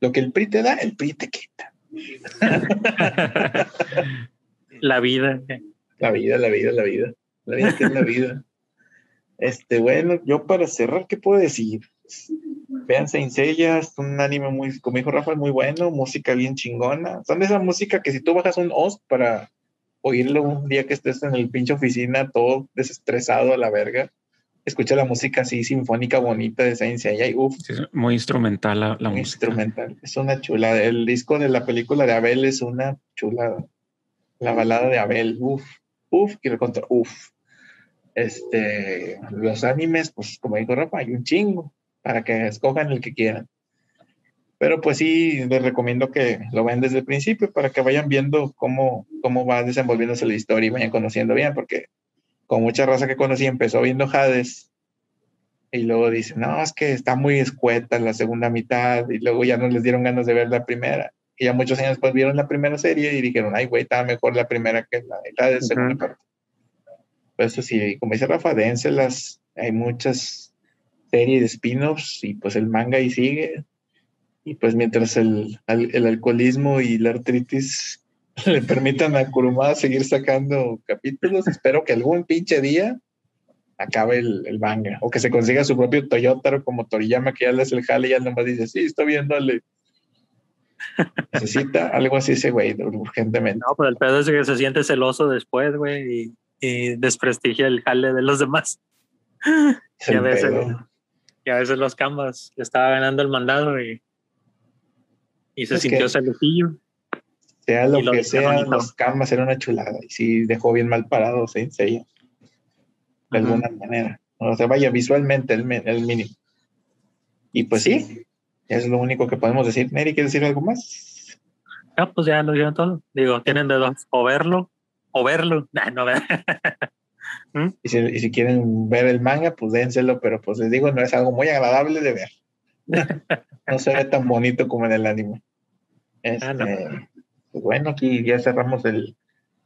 lo que el PRI te da, el PRI te quita. la vida. La vida, la vida, la vida. La vida que es la vida. Este, bueno, yo para cerrar, ¿qué puedo decir? Vean es un anime muy, como dijo Rafa, muy bueno, música bien chingona. Son de esa música que si tú bajas un host para oírlo un día que estés en el pinche oficina, todo desestresado a la verga, escucha la música así sinfónica bonita de Saint Seiya y uff, Sí, es muy instrumental la, la muy música. instrumental. Es una chulada. El disco de la película de Abel es una chulada. La balada de Abel, uff, uff, quiero contar, uff. Este, los animes, pues como dijo Rafa, hay un chingo para que escojan el que quieran. Pero pues sí, les recomiendo que lo vean desde el principio para que vayan viendo cómo, cómo va desenvolviéndose la historia y vayan conociendo bien, porque con mucha raza que conocí empezó viendo Hades y luego dicen, no, es que está muy escueta la segunda mitad y luego ya no les dieron ganas de ver la primera. Y ya muchos años después vieron la primera serie y dijeron, ay, güey, estaba mejor la primera que la, la de segunda Ujú. parte. Pues eso sí, como dice Rafa, dénselas. Hay muchas series de spin-offs y pues el manga ahí sigue. Y pues mientras el, al- el alcoholismo y la artritis le permitan a Kurumada seguir sacando capítulos, espero que algún pinche día acabe el, el manga o que se consiga su propio Toyota como Toriyama que ya le hace el jale y ya nomás dice, sí, está bien, dale. Necesita algo así ese güey urgentemente. No, pero el pedo es que se siente celoso después, güey, y, y desprestigia el jale de los demás. Es el ya ves, pedo. el- Y a veces los Canvas le estaba ganando el mandado y, y se Es sintió celostillo. Sea lo y lo que sea, los camas era una chulada. Y sí dejó bien mal parado Saint Seiya. De Ujú. alguna manera. O sea, vaya, visualmente el, el mínimo. Y pues sí, es lo único que podemos decir. Neri, ¿quieres decir algo más? Ah, pues ya lo dijeron todo. Digo, tienen de dos, o verlo, o verlo. Nah, no ver. Y si, y si quieren ver el manga, pues dénselo, pero pues les digo, no es algo muy agradable de ver. no se ve tan bonito como en el anime. Este, Ah, no. pues bueno, aquí ya cerramos el,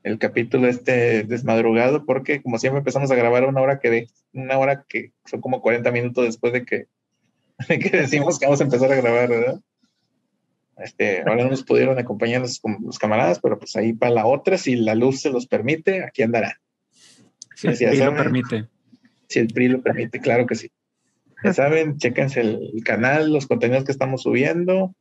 el capítulo este desmadrugado, porque como siempre empezamos a grabar una hora que de, una hora que son como 40 minutos después de que, que decimos que vamos a empezar a grabar, ¿verdad? Este, ahora no nos pudieron acompañar los, los camaradas, pero pues ahí para la otra, si la luz se los permite, aquí andará. Sí, ya sí lo permite. Si el PRI lo permite, claro que sí. Ya saben, chéquense el, el canal, los contenidos que estamos subiendo.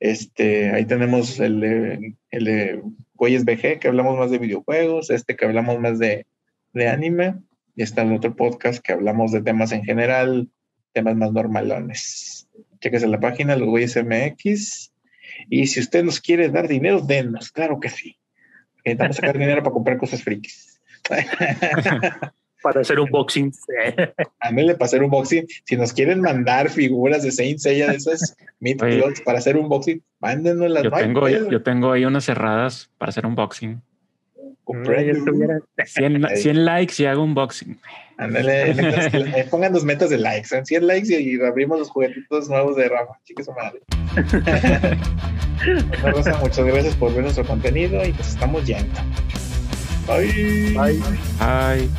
Este, ahí tenemos el de, el de Güeyes BG, que hablamos más de videojuegos, este que hablamos más de, de anime, y está el otro podcast que hablamos de temas en general, temas más normalones. Chéquense la página, los Güeyes MX. Y si usted nos quiere dar dinero, denos, claro que sí. Necesitamos sacar dinero para comprar cosas frikis. Para hacer un boxing. Ándale para hacer un boxing. Si nos quieren mandar figuras de Saint Seiya de esas. Clots para hacer un boxing, mándenoslas. Yo no hay tengo, yo tengo ahí unas cerradas para hacer un boxing. Comprendo. yo estuviera- 100, Ahí. 100 likes y hago un boxing. Ándale, metas- eh, pongan dos metas de likes, en 100 likes y, y abrimos los juguetitos nuevos de Rafa. Chique su madre. Bueno, Rosa, muchas gracias por ver nuestro contenido y pues estamos yendo. Bye. Ay. Ay.